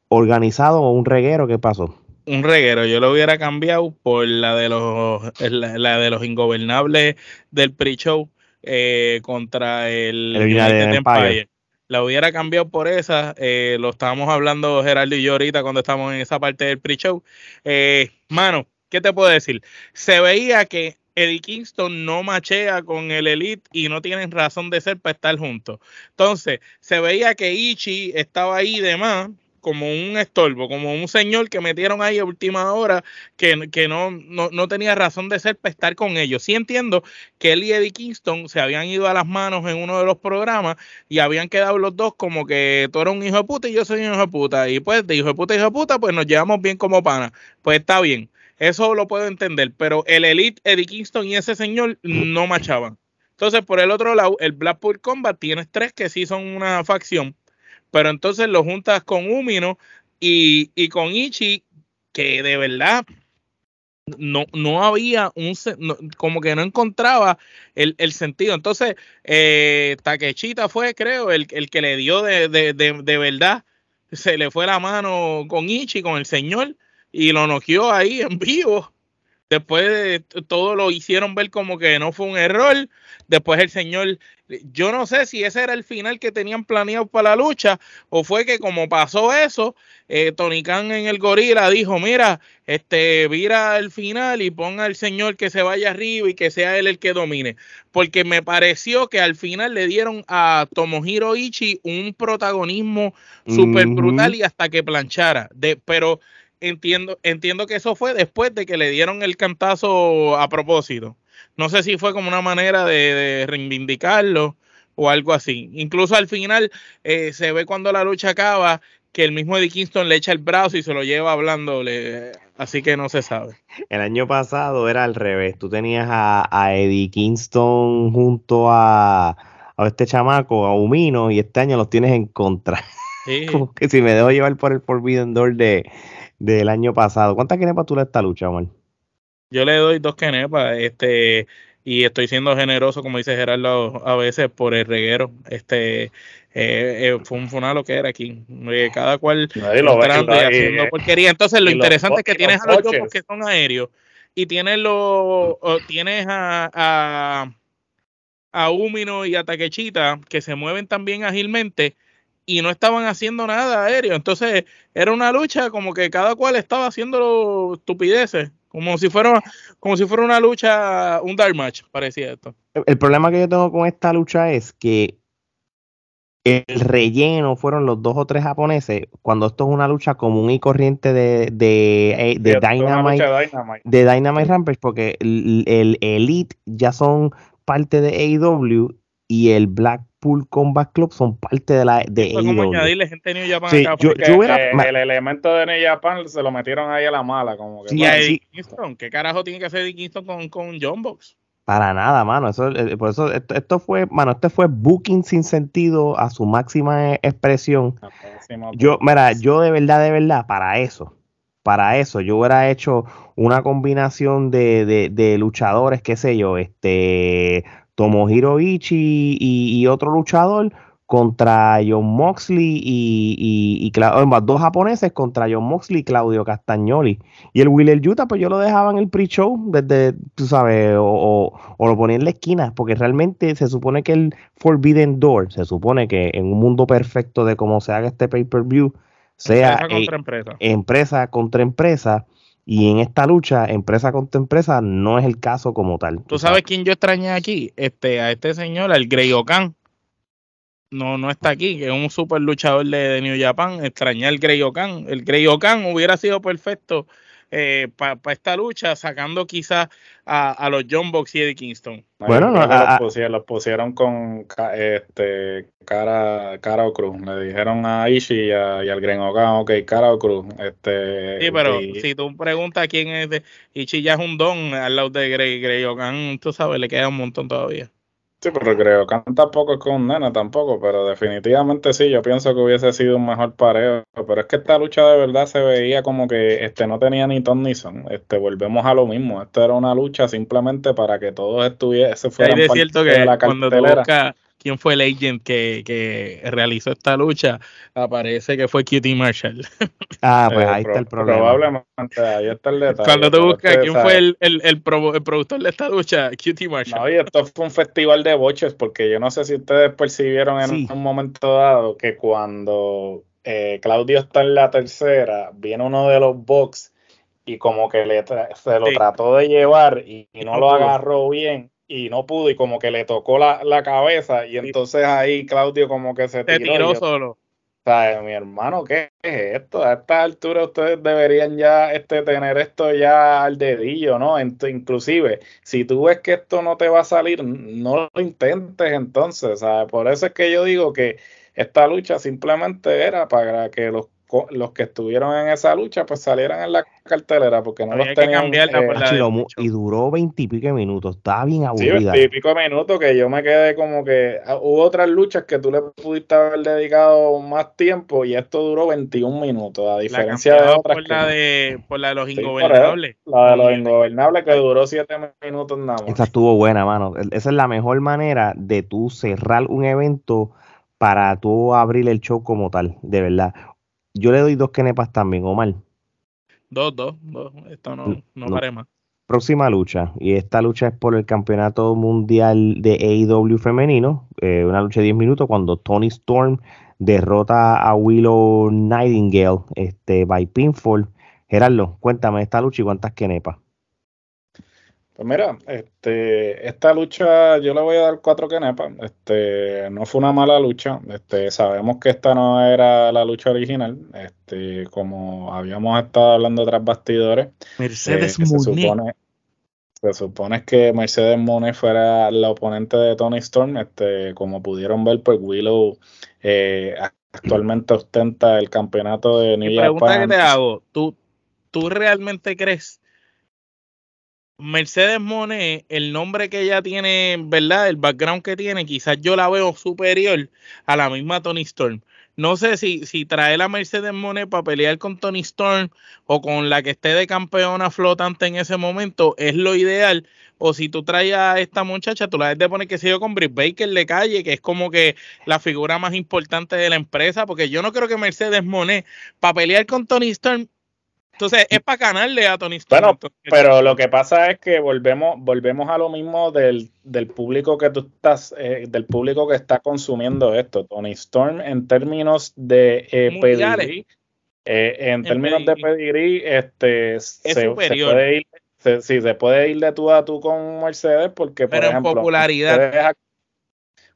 organizado un reguero, ¿qué pasó? Un reguero. Yo lo hubiera cambiado por la de los la, de los ingobernables del pre-show eh, contra el, Empire. La hubiera cambiado por esa. Eh, lo estábamos hablando Gerardo y yo ahorita cuando estamos en esa parte del pre-show. Eh, mano, ¿qué te puedo decir? Se veía que Eddie Kingston no machea con el Elite y no tienen razón de ser para estar juntos. Entonces, se veía que Ichi estaba ahí de más como un estorbo, como un señor que metieron ahí a última hora que, que no, no, tenía razón de ser para estar con ellos. Sí entiendo que él y Eddie Kingston se habían ido a las manos en uno de los programas y habían quedado los dos como que tú eres un hijo de puta y yo soy un hijo de puta. Y pues de hijo de puta hijo de puta, pues nos llevamos bien como pana. Pues está bien. eso lo puedo entender, pero el Elite, Eddie Kingston y ese señor no machaban. Entonces, por el otro lado, el Blackpool Combat tienes tres que sí son una facción, pero entonces lo juntas con Umino y, y con Ichi, que de verdad no, no había un como que no encontraba el, el sentido. Entonces, eh, Takechita fue, creo, el, el que le dio de, de, de, de, verdad, se le fue la mano con Ichi, con el señor, y lo noqueó ahí en vivo. Después de todo lo hicieron ver como que no fue un error. Después el señor, yo no sé si ese era el final que tenían planeado para la lucha o fue que como pasó eso, eh, Tony Khan en el gorila dijo, mira, este, vira el final y ponga al señor que se vaya arriba y que sea él el que domine. Porque me pareció que al final le dieron a Tomohiro Ichi un protagonismo súper brutal y hasta que planchara. De, pero entiendo, entiendo que eso fue después de que le dieron el cantazo a propósito. No sé si fue como una manera de, reivindicarlo o algo así. Incluso al final eh, se ve cuando la lucha acaba que el mismo Eddie Kingston le echa el brazo y se lo lleva hablándole, así que no se sabe. El año pasado era al revés, tú tenías a, Eddie Kingston junto a, a, este chamaco, a Humino, y este año los tienes en contra. (laughs) Como que si me dejo llevar por el Forbidden Door de, del año pasado. ¿Cuántas kenepas tú le esta lucha, Omar? Yo le doy dos kenepas, este, y estoy siendo generoso, como dice Gerardo, a veces por el reguero. Este, eh, eh, fue, un, fue que era aquí. Eh, cada cual entrando y haciendo porquería. Entonces, lo interesante es que tienes a los dos que son aéreos y tienes los, tienes a, a, a Umino y a Taquechita que se mueven también ágilmente y no estaban haciendo nada aéreo. Entonces era una lucha como que cada cual estaba haciendo estupideces, como si fuera, como si fuera una lucha, un dark match, parecía esto. El problema que yo tengo con esta lucha es que el relleno fueron los dos o tres japoneses, cuando esto es una lucha común y corriente de, de, de, Dynamite, de Dynamite, Rampage, porque el, el Elite ya son parte de AEW y el Black Pool Combat Club son parte de la de Fue como añadirle gente de New Japan sí, yo, yo era, el, elemento de New Japan se lo metieron ahí a la mala como que sí, Eddie Kingston, ¿qué carajo tiene que hacer Eddie Kingston con, con John Box? Para nada, mano. Eso, eh, por eso esto, esto, fue, mano, este fue booking sin sentido a su máxima expresión. Yo, mira, yo de verdad, de verdad, para eso, para eso, yo hubiera hecho una combinación de, de, de luchadores, qué sé yo, este Tomohiro Ichi y, otro luchador contra John Moxley y, y, y dos japoneses contra John Moxley y Claudio Castagnoli. Y el Willer Yuta, pues yo lo dejaba en el pre-show, desde, tú sabes, o, lo ponía en la esquina, porque realmente se supone que el Forbidden Door, se supone que en un mundo perfecto de cómo se haga este pay-per-view, sea empresa contra empresa. empresa contra empresa, y en esta lucha, empresa contra empresa, no es el caso como tal. ¿Tú sabes quién yo extrañé aquí? Este, a este señor, al Grey Okan. No, no está aquí, que es un super luchador de, New Japan. Extrañé al Grey Okan. El Grey Okan hubiera sido perfecto eh, para esta lucha, sacando quizás a, los John Box y Eddie Kingston. Bueno, no, los, pusieron, con este, cara, cara o cruz. Le dijeron a Ishi y, al Gren Ogan, ok, cara o cruz. Este, sí, pero si tú preguntas quién es, de, Ishi ya es un don al lado de Grey, Grey Ogan, tú sabes, le queda un montón todavía. Sí, pero creo que tampoco es con nena tampoco, pero definitivamente sí, yo pienso que hubiese sido un mejor pareo, pero es que esta lucha de verdad se veía como que este no tenía ni ton ni son, este volvemos a lo mismo, esto era una lucha simplemente para que todos estuviesen fueran parte de la cartelera quién fue el agent que, que realizó esta lucha, aparece que fue Cutie Marshall. (laughs) Ah, pues ahí está el problema. Probablemente, ahí está el detalle. Cuando te buscas quién fue el, el, el, productor de esta lucha, Cutie Marshall. No, y esto fue un festival de boches, porque yo no sé si ustedes percibieron en un momento dado que cuando eh, Claudio está en la tercera, viene uno de los box y como que le se lo trató de llevar y no lo agarró bien y no pudo y como que le tocó la, la cabeza y entonces ahí Claudio como que se tiró, tiró solo. ¿sabes? Mi hermano, ¿qué es esto? A esta altura ustedes deberían ya este, tener esto ya al dedillo, ¿no? inclusive, si tú ves que esto no te va a salir, no lo intentes entonces, ¿sabes? Por eso es que yo digo que esta lucha simplemente era para que los los que estuvieron en esa lucha pues salieran en la cartelera porque no Había los tenían. eh, por la y, duró veintipico minutos. Estaba bien Sí, aburrida. veintipico minutos que yo me quedé como que ah, hubo otras luchas que tú le pudiste haber dedicado más tiempo y esto duró 21 minutos, a La diferencia de otras por que la de, por la de los Sí, ingobernables. la de los ingobernables que duró 7 minutos nada más. Esa estuvo buena, mano. Esa es la mejor manera de tú cerrar un evento para tú abrir el show como tal, de verdad. Yo le doy dos kenepas también, Omar. Dos, dos, dos. Esto no, No, no más. Próxima lucha, y esta lucha es por el campeonato mundial de AEW femenino, eh, una lucha de 10 minutos cuando Tony Storm derrota a Willow Nightingale este, by pinfall. Gerardo, cuéntame esta lucha y cuántas kenepas. Pues mira, este, esta lucha yo le voy a dar cuatro kenepas. Este, no fue una mala lucha. Este, sabemos que esta no era la lucha original. Este, como habíamos estado hablando tras bastidores. Mercedes eh, se supone, se supone que Mercedes Monet fuera la oponente de Tony Storm. Este, como pudieron ver, pues Willow eh, actualmente ostenta el campeonato de New Mi pregunta que te hago, ¿tú, ¿tú realmente crees Mercedes Monet, el nombre que ella tiene, ¿verdad? El background que tiene, quizás yo la veo superior a la misma Tony Storm. No sé si, si traer a Mercedes Monet para pelear con Tony Storm o con la que esté de campeona flotante en ese momento es lo ideal. O si tú traes a esta muchacha, tú la debes de poner que se yo con Britt Baker de calle, que es como que la figura más importante de la empresa, porque yo no creo que Mercedes Monet para pelear con Tony Storm, entonces es para ganarle a Tony Storm. Bueno, Entonces, Pero lo que pasa es que volvemos, volvemos a lo mismo del, del público que tú estás, eh, del público que está consumiendo esto. Tony Storm en términos de eh, pedigrí, eh, en, En términos de pedigrí. este se, se superior. puede ir, se, sí, se puede ir de tú a tú con Mercedes porque, por pero en ejemplo, popularidad.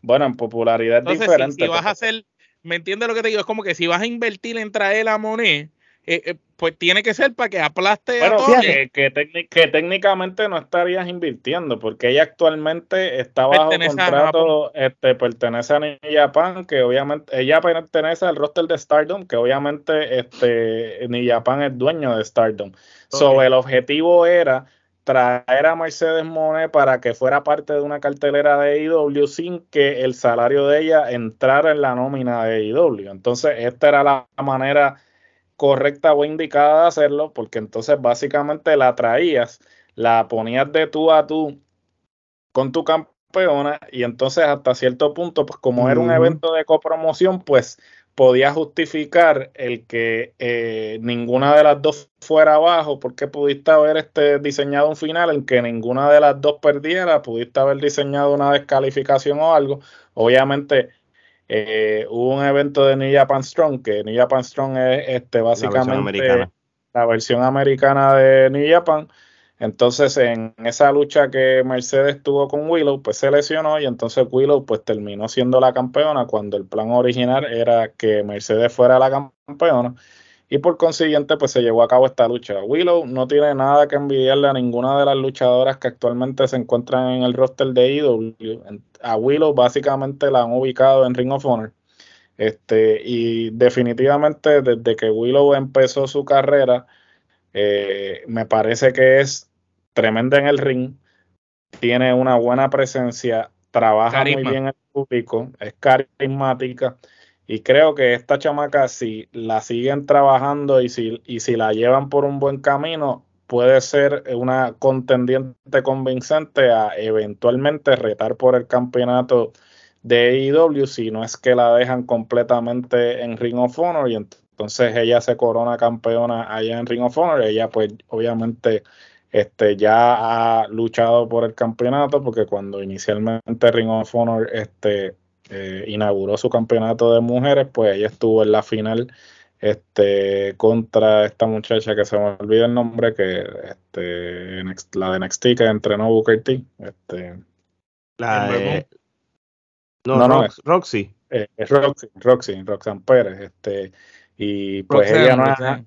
Bueno, en popularidad es Entonces, si, diferente. si vas a hacer, ¿me entiendes lo que te digo? Es como que si vas a invertir en traer a Monet, eh, eh, pues tiene que ser para que aplaste Bueno, a Tony. que, que, técnic- que técnicamente no estarías invirtiendo, porque ella actualmente está bajo Pertenece a contrato, este, pertenece a New Japan, que obviamente, ella pertenece al roster de Stardom, que obviamente este, New Japan es dueño de Stardom. So, Ok. el objetivo era traer a Mercedes Monet para que fuera parte de una cartelera de AEW sin que el salario de ella entrara en la nómina de AEW. Entonces, esta era la manera correcta o indicada de hacerlo, porque entonces básicamente la traías, la ponías de tú a tú con tu campeona y entonces hasta cierto punto, pues como era un evento de copromoción, pues podía justificar el que eh, ninguna de las dos fuera abajo, porque pudiste haber este, diseñado un final en que ninguna de las dos perdiera, pudiste haber diseñado una descalificación o algo. Obviamente eh, hubo un evento de New Japan Strong, que New Japan Strong es este, La versión básicamente la versión americana de New Japan. Entonces, en esa lucha que Mercedes tuvo con Willow, pues se lesionó y entonces Willow pues terminó siendo la campeona cuando el plan original era que Mercedes fuera la campeona y por consiguiente pues se llevó a cabo esta lucha. Willow no tiene nada que envidiarle a ninguna de las luchadoras que actualmente se encuentran en el roster de IW. A Willow básicamente la han ubicado en Ring of Honor. Este, y definitivamente desde que Willow empezó su carrera, eh, me parece que es tremenda en el ring, tiene una buena presencia, trabaja Carisma. muy bien en el público, es carismática y creo que esta chamaca si la siguen trabajando y si, y si la llevan por un buen camino, puede ser una contendiente convincente a eventualmente retar por el campeonato de AEW si no es que la dejan completamente en Ring of Honor y entonces ella se corona campeona allá en Ring of Honor. Ella pues obviamente este, ya ha luchado por el campeonato porque cuando inicialmente Ring of Honor este, eh, inauguró su campeonato de mujeres, pues ella estuvo en la final este, contra esta muchacha que se me olvida el nombre, que este, la de NXT que entrenó Booker T. Este, La de- No, No, no, Rox- Roxy. eh, es Roxy, Roxy, Roxanne Pérez, este, y pues Roxanne, ella no es, Roxanne.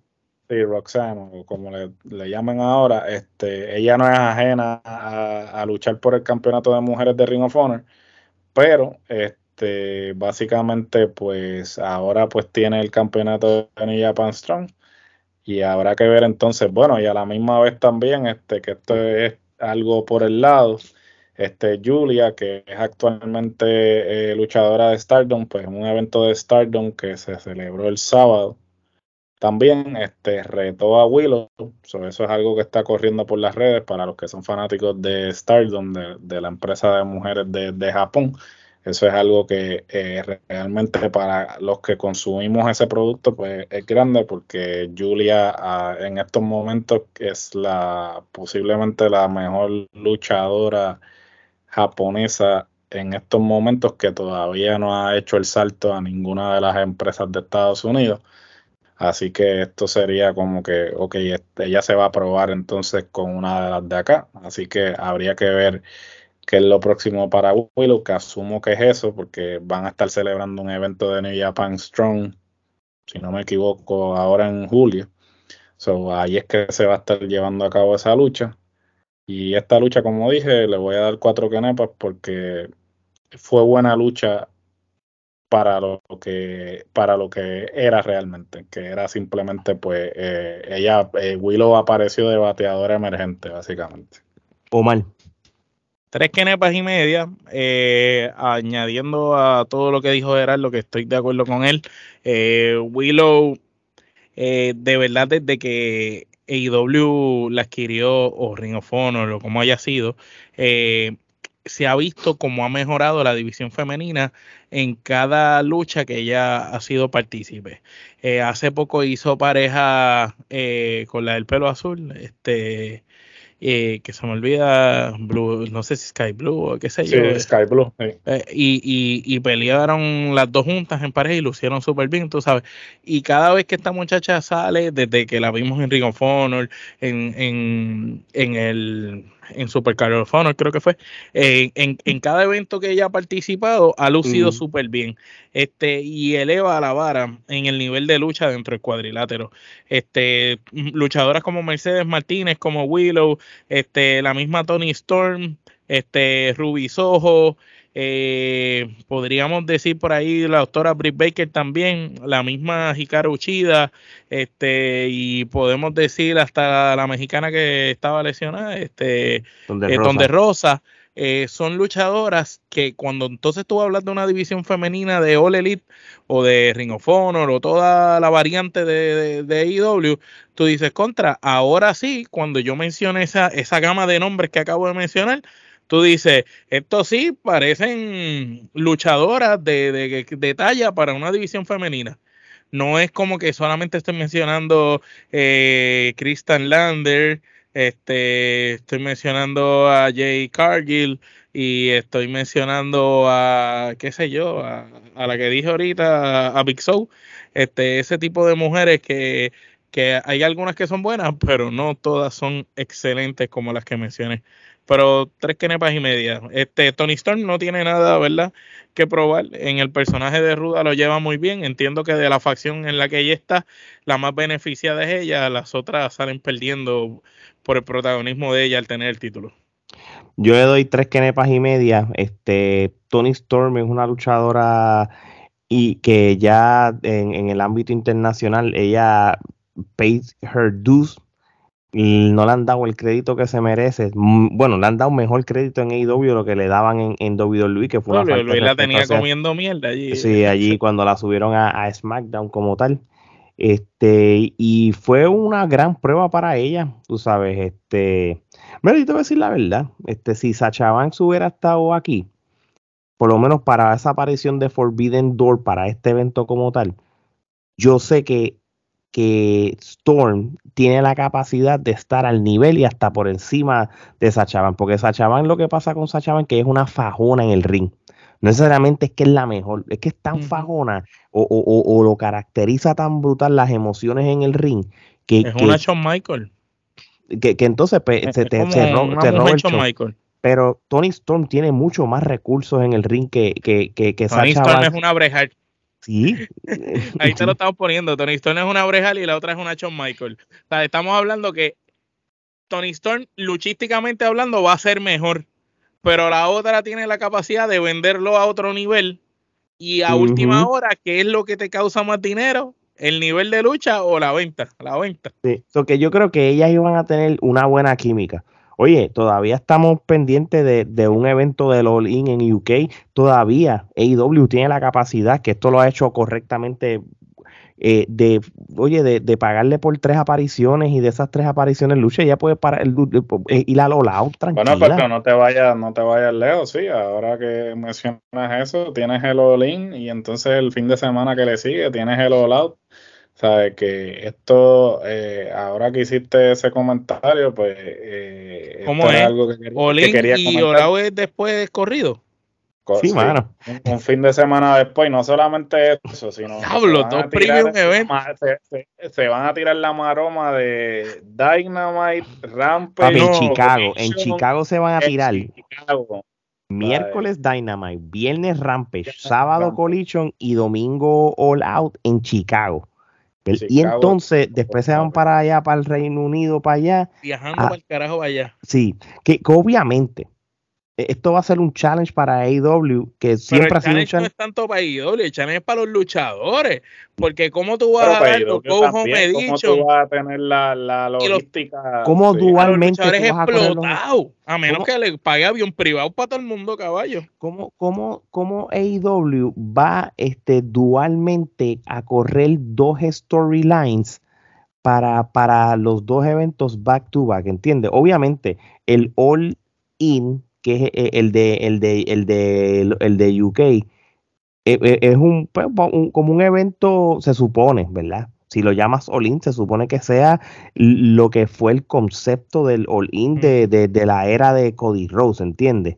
sí, Roxanne, o como le, le llaman ahora, este, ella no es ajena a, a luchar por el campeonato de mujeres de Ring of Honor, pero este, este, básicamente, pues ahora pues tiene el campeonato de New Japan Strong y habrá que ver entonces, bueno, y a la misma vez también, este, que esto es algo por el lado, este, Julia, que es actualmente eh, luchadora de Stardom, pues en un evento de Stardom que se celebró el sábado, también este, retó a Willow, eso es algo que está corriendo por las redes para los que son fanáticos de Stardom, de, la empresa de mujeres de, Japón. Eso es algo que eh, realmente para los que consumimos ese producto pues es grande porque Julia ah, en estos momentos es la posiblemente la mejor luchadora japonesa en estos momentos que todavía no ha hecho el salto a ninguna de las empresas de Estados Unidos. Así que esto sería como que, ok, este, ella se va a probar entonces con una de las de acá. Así que habría que ver qué es lo próximo para Willow, que asumo que es eso, porque van a estar celebrando un evento de New Japan Strong, si no me equivoco, ahora en julio. So, ahí es que se va a estar llevando a cabo esa lucha. Y esta lucha, como dije, le voy a dar cuatro canepas porque fue buena lucha para lo que para lo que era realmente, que era simplemente pues eh, ella eh, Willow apareció de bateadora emergente básicamente. Omar. Tres quenepas y media, eh, añadiendo a todo lo que dijo Gerardo, que estoy de acuerdo con él. Willow, de verdad, desde que AEW la adquirió, o Ring of Honor, o como haya sido, se ha visto cómo ha mejorado la división femenina en cada lucha que ella ha sido partícipe. Eh, hace poco hizo pareja eh, con la del pelo azul, este eh, que se me olvida, Blue, no sé si Sky Blue o qué sé yo. Sí, Sky Blue. y, y, pelearon las dos juntas en pareja y lucieron súper bien, tú sabes. Y cada vez que esta muchacha sale, desde que la vimos en Ring of Honor, en, en, en el en Super Carol Honor, creo que fue. en, en, cada evento que ella ha participado, ha lucido súper bien. Este, y eleva la vara en el nivel de lucha dentro del cuadrilátero. Este, luchadoras como Mercedes Martínez, como Willow, este, la misma Tony Storm, este, Ruby Soho, eh, podríamos decir por ahí la doctora Britt Baker también, la misma Hikaru Uchida, este, y podemos decir hasta la mexicana que estaba lesionada, este, donde eh, Rosa. Eh, son luchadoras que cuando entonces tú hablas de una división femenina de All Elite o de Ring of Honor o toda la variante de, de, de IW, tú dices contra, ahora sí, cuando yo mencione esa, esa gama de nombres que acabo de mencionar, tú dices, estos sí parecen luchadoras de, de, talla para una división femenina. No es como que solamente estoy mencionando eh, Kristen Lander, este, estoy mencionando a Jay Cargill y estoy mencionando a, qué sé yo, a, la que dije ahorita, a Big Show, este, ese tipo de mujeres que, que hay algunas que son buenas, pero no todas son excelentes como las que mencioné pero tres kenepas y media. Este Tony Storm no tiene nada, ¿verdad? Que probar. En el personaje de Ruda lo lleva muy bien. Entiendo que de la facción en la que ella está, la más beneficiada es ella, las otras salen perdiendo por el protagonismo de ella al tener el título. Yo le doy tres kenepas y media. Este Tony Storm es una luchadora y que ya en, en el ámbito internacional ella pays her dues no le han dado el crédito que se merece. Mm, bueno, le han dado mejor crédito en AEW de lo que le daban en, en WWE, que fue una falta la tenía comiendo mierda allí. Sí, allí (laughs) cuando la subieron a, SmackDown como tal. Este, y fue una gran prueba para ella, tú sabes, este, me te voy a decir la verdad, este, si Sacha Banks hubiera estado aquí, por lo menos para esa aparición de Forbidden Door, para este evento como tal, yo sé que que Storm tiene la capacidad de estar al nivel y hasta por encima de Sachaban, porque Sachaban lo que pasa con Sachaban que es una fajona en el ring. No necesariamente es que es la mejor, es que es tan fajona o, lo caracteriza tan brutal las emociones en el ring que... Es una Shawn Michael. Que, entonces se, te, Michael. Pero Tony Storm tiene mucho más recursos en el ring que, que, que, Tony Storm es una breja Sí. (laughs) Ahí te lo estamos poniendo. Tony Storm es una Brejal y la otra es una Shawn Michael. O sea, estamos hablando que Tony Storm, luchísticamente hablando, va a ser mejor. Pero la otra tiene la capacidad de venderlo a otro nivel Y a última hora, ¿qué es lo que te causa más dinero? ¿El nivel de lucha o la venta? La venta. Sí, so que yo creo que ellas iban a tener una buena química. Oye, todavía estamos pendientes de, de un evento del All In en UK. Todavía AEW tiene la capacidad, que esto lo ha hecho correctamente, eh, de, oye, de, de pagarle por tres apariciones y de esas tres apariciones lucha, ya puede parar el, eh, ir a lo lado, tranquila. Bueno, pero no te vayas, no te vayas lejos, sí. Ahora que mencionas eso, tienes el All-In y entonces el fin de semana que le sigue tienes el All-Out. Sabes que esto, eh, ahora que hiciste ese comentario, pues eh, ¿Cómo es? algo que, quería- que Olin quería y comentar. Orao es después corrido. Co- Sí, mano. Un, un fin de semana después, y no solamente eso, sino que (laughs) Diablo, se van a dos tirar- premium events. ma- Se, se- se van a tirar la maroma de Dynamite, Rampage, Papi, en no, Chicago, en Chicago se van a en tirar Chicago. miércoles Dynamite, viernes Rampage, sábado. Collision y domingo All Out en Chicago. Y entonces después se van para allá, para el Reino Unido, para allá. Viajando Ah. para el carajo allá. Sí, que, que obviamente esto va a ser un challenge para AEW, que Pero siempre el ha sido un challenge no challenge. es tanto para IW, el challenge es para los luchadores. Porque ¿cómo tú vas Pero a dar Pedro, los Go Home ¿cómo tú vas a tener la, la logística? ¿Cómo Sí. dual- a los luchadores tú vas a los- menos ¿Cómo? que le pague avión privado para todo el mundo, caballo. ¿Cómo, cómo, cómo AEW va este, dualmente a correr dos storylines para, para los dos eventos back to back? ¿Entiendes? Obviamente, el All In, que es eh, el de, el de, el de, el de UK, eh, eh, es un, pues, un- como un evento, se supone, ¿verdad? Si lo llamas All In, se supone que sea lo que fue el concepto del All In de, de- de la era de Cody Rose, ¿entiendes?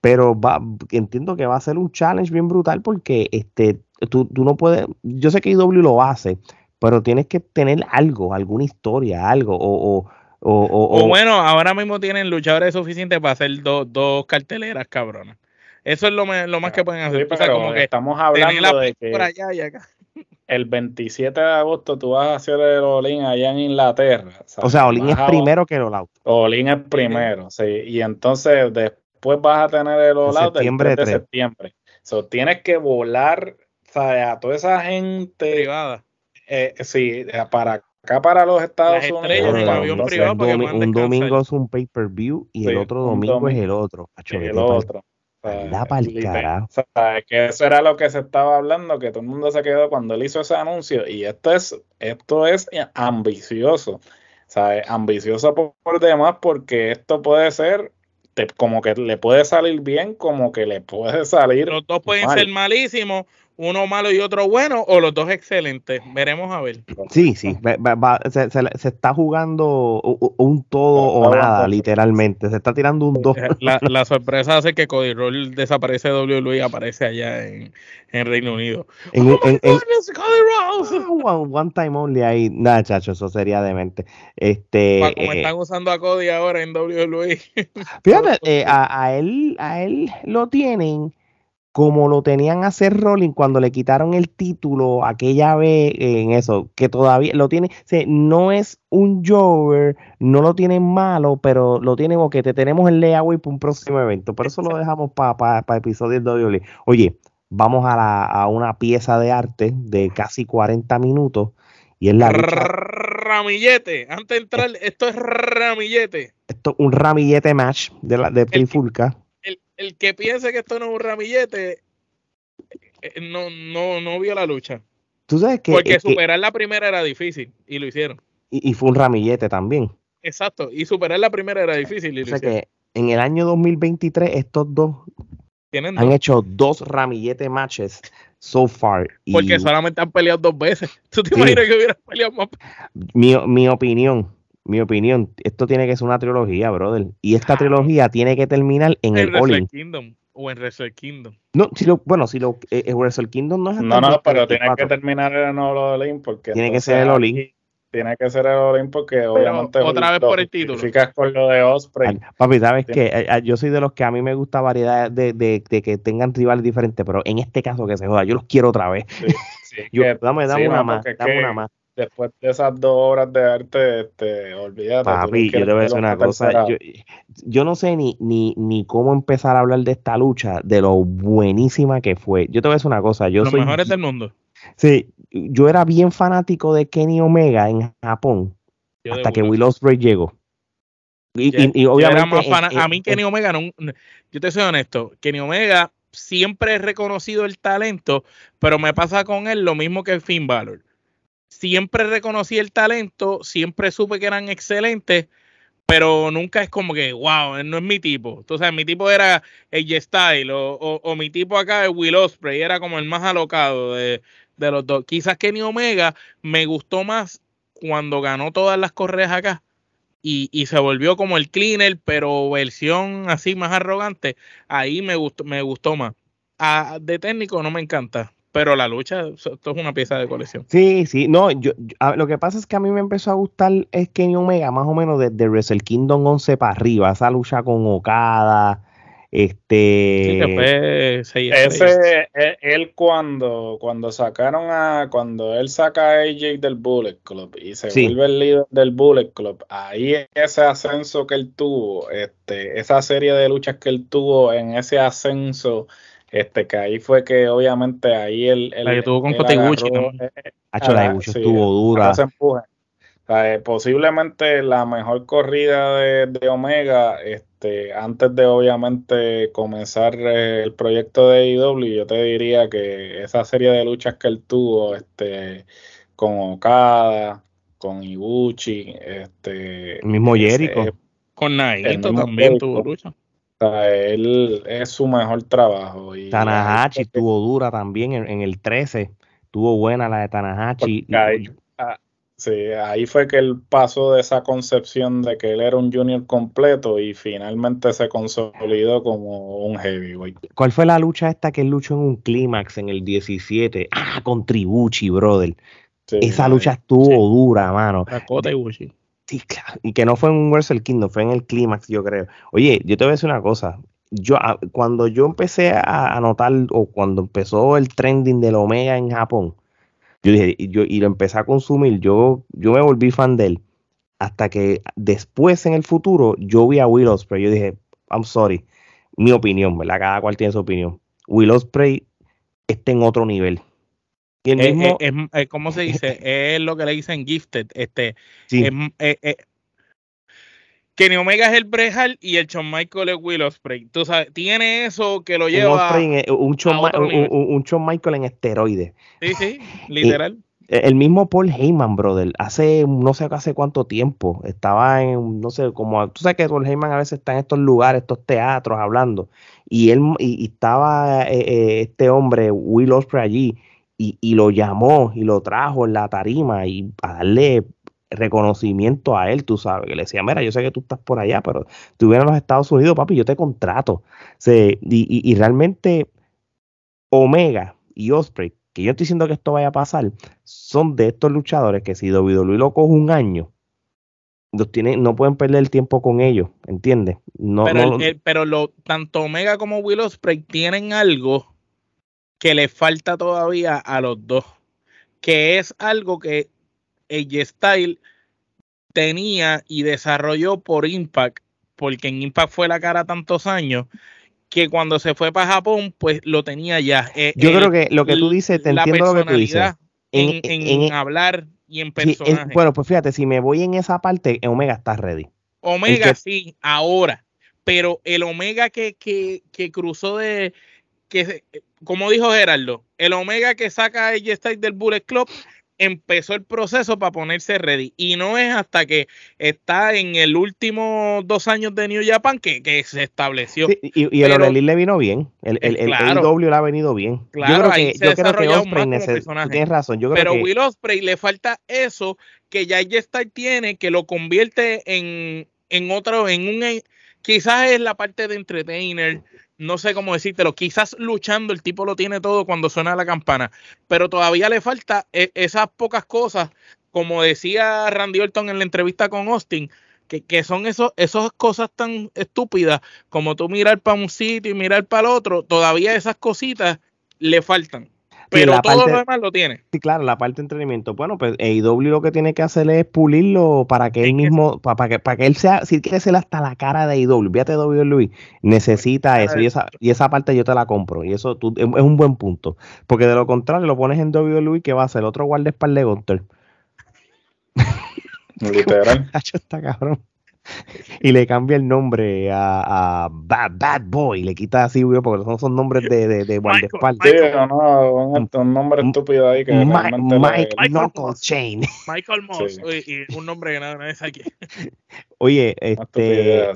Pero va, entiendo que va a ser un challenge bien brutal porque este, tú, tú no puedes, yo sé que IW lo hace, pero tienes que tener algo, alguna historia, algo, o, o, o, o- O, o- bueno, ahora mismo tienen luchadores suficientes para hacer dos, dos carteleras, cabronas. Eso es lo, me- lo más que pueden hacer. Sí, O sea, pero como que estamos hablando de que por allá y acá. (laughs) el 27 de agosto tú vas a hacer el All-In allá en Inglaterra. o sea, Olin es a- primero que el All Out. All-In es primero, sí. Y entonces después vas a tener el All-Out del septiembre 3 de 3. septiembre. So, tienes que volar ¿sabes? a toda esa gente, Privada. eh, sí, para acá, para los Estados Las Unidos. avión entonces privado un, para domi- domingo es un pay-per-view y el otro domingo es el otro. Acho, el otro. O sea. O que eso era lo que se estaba hablando, que todo el mundo se quedó cuando él hizo ese anuncio. Y esto es, esto es ambicioso. ¿sabes? Ambicioso por, por demás, porque esto puede ser, te- como que le puede salir bien, como que le puede salir. Los dos pueden mal. ser malísimos, uno malo y otro bueno, o los dos excelentes. Veremos a ver. Sí, sí, va- va- va- se, se- se está jugando un todo o nada, literalmente. Se está tirando un dos. Eh, La, la (laughs) sorpresa hace que Cody Roll desaparece de WWE y aparece allá en, en Reino Unido. En, un- en- Goodness, Cody Rhodes. one, one time only ahí. Nada, chacho, eso sería demente. Este, como eh, están usando a Cody ahora en WWE. fíjate, (laughs) eh, a, a él, a él lo tienen como lo tenían a hacer Rolling cuando le quitaron el título aquella vez en eso, que todavía lo tiene, o sea, no es un Jover, no lo tienen malo, pero lo tienen porque te tenemos el layaway para un próximo evento, por eso lo dejamos para pa, pa episodios de WWE. Oye, vamos a, la, a una pieza de arte de casi 40 minutos y es la lucha, Ramillete. Antes de entrar, esto es ramillete. esto es un ramillete match de, la, de Trifulca. El, que piense que esto no es un ramillete, eh, no, no, no vio la lucha. Tú sabes que, Porque que- superar la primera era difícil y lo hicieron. y, y fue un ramillete también. Exacto. Y superar la primera era difícil y O lo sea hicieron. que en el año 2023 estos dos han dos. hecho dos ramillete matches so far. Y Porque solamente han peleado dos veces. (laughs) ¿Tú te Sí. imaginas que hubieran peleado más? mi, mi opinión, mi opinión, esto tiene que ser una trilogía, brother. Y esta trilogía tiene que terminar en En el All. Kingdom o en Wrestle Kingdom. No, si lo, bueno, si lo eh, eh, Wrestle Kingdom no es No, el no, pero tiene 2024. que terminar el All-In porque Tiene que ser el All-In. Tiene que ser el All-In porque obviamente otra vez por el título. con lo de Osprey. Papi, sabes que eh, yo soy de los que a mí me gusta variedad de, de- de que tengan rivales diferentes, pero en este caso que se joda, yo los quiero otra vez. Sí, sí, (laughs) Yo, que- dame, dame sí, una no, más, dame que- una más. Después de esas dos horas de arte, este, olvídate. Papi, yo te voy a decir una cosa. Yo, no sé ni, ni, ni cómo empezar a hablar de esta lucha, de lo buenísima que fue. Yo te voy a decir una cosa. Yo Los mejores del mundo. Sí, yo era bien fanático de Kenny Omega en Japón hasta que Will Ospreay llegó. Y, obviamente. a mí, Kenny Omega, no, yo te soy honesto, Kenny Omega siempre he reconocido el talento, pero me pasa con él lo mismo que Finn Balor. Siempre reconocí el talento, siempre supe que eran excelentes, pero nunca es como que, wow, no es mi tipo. Entonces, mi tipo era el Style o, mi tipo acá es Will Ospreay, era como el más alocado de, los dos. Quizás Kenny Omega me gustó más cuando ganó todas las correas acá y, se volvió como el cleaner, pero versión así más arrogante. Ahí me gustó, me gustó más. A, de técnico no me encanta, pero la lucha, esto es una pieza de colección. Sí, sí, no, yo, lo que pasa es que a mí me empezó a gustar es Kenny Omega más o menos desde Wrestle Kingdom 11 para arriba, esa lucha con Okada, este. ese, e, él cuando, cuando sacaron a. Cuando él saca a AJ del Bullet Club y se vuelve el líder del Bullet Club, ahí ese ascenso que él tuvo, este, esa serie de luchas que él tuvo en ese ascenso, este, que ahí fue que obviamente ahí él. la que tuvo con Kotiguchi eh, eh, la estuvo dura. Eh, posiblemente la mejor corrida de, de Omega, este, antes de obviamente comenzar eh, el proyecto de IW, yo te diría que esa serie de luchas que él tuvo, este, con Okada, con Ibuchi, este, el mismo Jericho, con Naito también tuvo lucha. Él es su mejor trabajo. Y Tanahashi estuvo dura también en, el 13, tuvo buena la de Tanahashi. Sí, ahí fue que él pasó de esa concepción de que él era un junior completo y finalmente se consolidó como un heavyweight. ¿Cuál fue la lucha esta que él luchó en un clímax en el 17? Ah, con Tribuchi, brother. Esa lucha estuvo dura, mano. Y que no fue en un Wrestle Kingdom, fue en el clímax, yo creo. Oye, yo te voy a decir una cosa. Yo, ah, cuando yo empecé a notar, o cuando empezó el trending del Omega en Japón, yo dije, y, yo, y lo empecé a consumir, yo, yo me volví fan de él. Hasta que después en el futuro yo vi a Will Ospreay. Yo dije, I'm sorry, mi opinión, ¿verdad? Cada cual tiene su opinión. Will Ospreay está en otro nivel. Y el mismo, es, ¿Cómo se dice? (laughs) es lo que le dicen gifted. Este, sí. Kenny Omega es el Brejal y el Shawn Michael es Will Ospreay. Tú sabes, tiene eso que lo lleva. un, Shawn, Michael en esteroides. Sí, sí, (sighs) literal. el mismo Paul Heyman, brother, hace no sé hace cuánto tiempo, estaba en, no sé, como, tú sabes que Paul Heyman a veces está en estos lugares, estos teatros hablando, y él, y, estaba eh, eh, este hombre, Will Ospreay allí, y, y, lo llamó y lo trajo en la tarima y a darle reconocimiento a él, tú sabes, que le decía, mira, yo sé que tú estás por allá, pero tú vienes a los Estados Unidos, papi, yo te contrato. y, realmente Omega y Osprey, que yo estoy diciendo que esto vaya a pasar, son de estos luchadores que si WWE lo coge un año, los tiene, no pueden perder el tiempo con ellos, ¿entiendes? No, pero, pero lo, tanto Omega como Will Osprey tienen algo que le falta todavía a los dos, que es algo que AJ Style tenía y desarrolló por Impact, porque en Impact fue la cara tantos años, que cuando se fue para Japón, pues lo tenía ya. Eh, Yo creo que lo que tú dices, te entiendo lo que tú dices. En, personaje. hablar y en personaje. bueno, pues fíjate, si me voy en esa parte, Omega está ready. Omega sí, ahora. Pero el Omega que, que, que cruzó de. que Como dijo Gerardo, el Omega que saca a AJ Styles del Bullet Club empezó el proceso para ponerse ready. Y no es hasta que está en el último dos años de New Japan que, se estableció. y, el O'Reilly le vino bien. El, el, W le ha venido bien. Claro, yo creo que, yo creo que Osprey tienes razón. Yo pero Will Osprey le falta eso que ya está tiene, que lo convierte en, en otro, en un quizás es la parte de entertainer, no sé cómo decírtelo, quizás luchando el tipo lo tiene todo cuando suena la campana, pero todavía le falta e, esas pocas cosas, como decía Randy Orton en la entrevista con Austin, que, que son esos, esas cosas tan estúpidas como tú mirar para un sitio y mirar para el otro, todavía esas cositas le faltan. Pero la todo parte- lo demás lo tiene. Sí, claro, la parte de entretenimiento. Bueno, pues AEW lo que tiene que hacer es pulirlo para que él Es que- mismo, pa- para, que, para que él sea, si quiere ser hasta la cara de AEW, fíjate WWE, necesita eso. Y esa, y esa parte yo te la compro. Y eso tú- es es un buen punto. Porque de lo contrario, lo pones en WWE, ¿qué va a hacer? Otro guardaespaldas de Gunter. Literal. (laughs) Hacho, está cabrón. Y le cambia el nombre a, a Bad, Bad Boy, le quita así, porque no son nombres de, de, de guardaespaldas. Sí, no, un, un nombre estúpido ahí que Mike, le- Mike Michael Knuckle Moss. Chain. Michael Moss, Sí. y, y un nombre que nada, nadie sabe quién. Oye, este,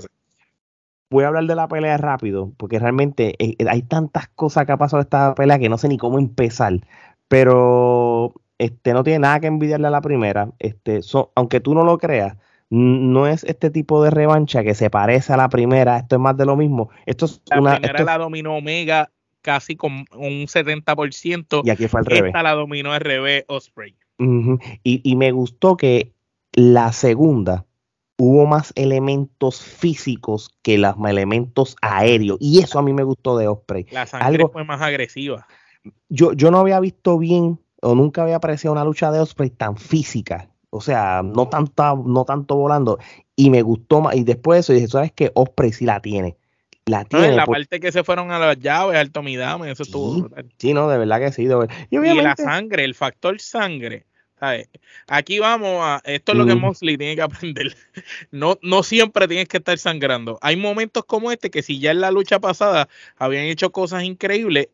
voy a hablar de la pelea rápido, porque realmente eh, eh, hay tantas cosas que ha pasado esta pelea que no sé ni cómo empezar. Pero este no tiene nada que envidiarle a la primera. Este, so- aunque tú no lo creas, no es este tipo de revancha que se parece a la primera. Esto es más de lo mismo. Esto es La una. primera esto la dominó Omega casi con un 70%. y aquí fue al revés. Esta la dominó al revés Osprey. Y, y me gustó que la segunda hubo más elementos físicos que los elementos aéreos. Y eso a mí me gustó de Osprey. La sangre Algo- fue más agresiva. yo, yo no había visto bien o nunca había apreciado una lucha de Osprey tan física. O sea, no tanta, no tanto volando. Y me gustó más. Y después de eso dije, ¿sabes qué? Osprey sí la tiene. La No, tiene. en la por- parte que se fueron a las llaves, al Tomidame, eso estuvo Sí. brutal. Sí, no, de verdad que sí. de verdad. Y Y la sangre, el factor sangre. ¿sabes? Aquí vamos a. Esto es lo que Mm. Mosley tiene que (laughs) aprender. No, no siempre tienes que estar sangrando. Hay momentos como este que, si ya en la lucha pasada habían hecho cosas increíbles,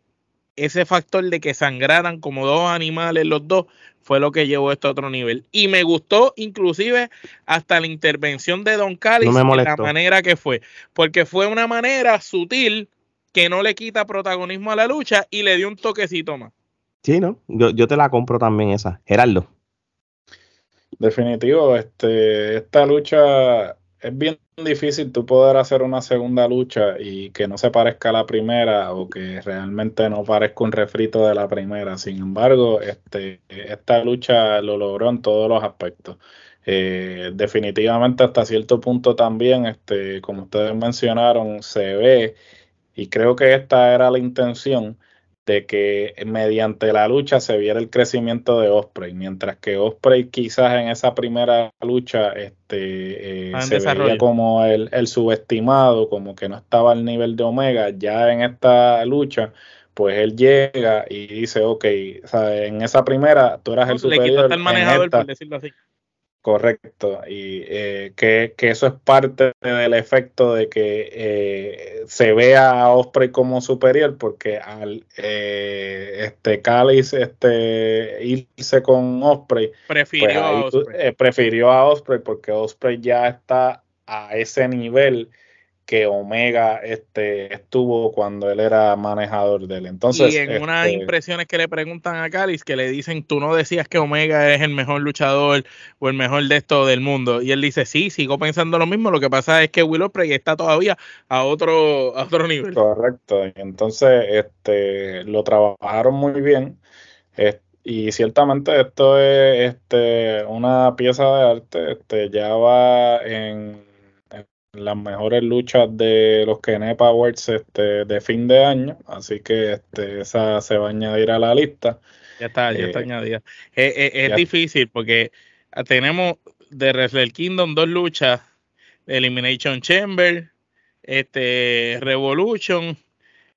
ese factor de que sangraran como dos animales los dos fue lo que llevó esto a otro nivel. Y me gustó, inclusive, hasta la intervención de Don Callis No en la manera que fue. Porque fue una manera sutil que no le quita protagonismo a la lucha y le dio un toquecito más. sí, ¿no? Yo, yo te la compro también esa. Gerardo. Definitivo, este, esta lucha es bien difícil tú poder hacer una segunda lucha y que no se parezca a la primera o que realmente no parezca un refrito de la primera. Sin embargo, este, esta lucha lo logró en todos los aspectos. Eh, definitivamente hasta cierto punto también, este, como ustedes mencionaron, se ve y creo que esta era la intención de que mediante la lucha se viera el crecimiento de Osprey, mientras que Osprey quizás en esa primera lucha este, eh, se desarrollo. veía como el, el subestimado, como que no estaba al nivel de Omega, ya en esta lucha, pues él llega y dice, ok, o sea, en esa primera tú eras el Le superior, en esta- por decirlo así. Correcto, y eh, que, que eso es parte del efecto de que eh, se vea a Osprey como superior, porque al eh, este Callis este, irse con Osprey, Prefirió pues ahí a tú- Osprey. eh, prefirió a Osprey porque Osprey ya está a ese nivel que Omega este, estuvo cuando él era manejador de él. Entonces, y en unas este, impresiones que le preguntan a Callis, que le dicen, tú no decías que Omega es el mejor luchador o el mejor de esto del mundo. Y él dice, sí, sigo pensando lo mismo. Lo que pasa es que Will Ospreay está todavía a otro, a otro nivel. Correcto, entonces este, lo trabajaron muy bien y ciertamente esto es este, una pieza de arte, este, ya va en las mejores luchas de los Kenneth Awards este, de fin de año, así que este, esa se va a añadir a la lista. Ya está, ya está Eh, añadida. Es, es- es ya. difícil porque tenemos de Wrestle Kingdom dos luchas, Elimination Chamber, este Revolution,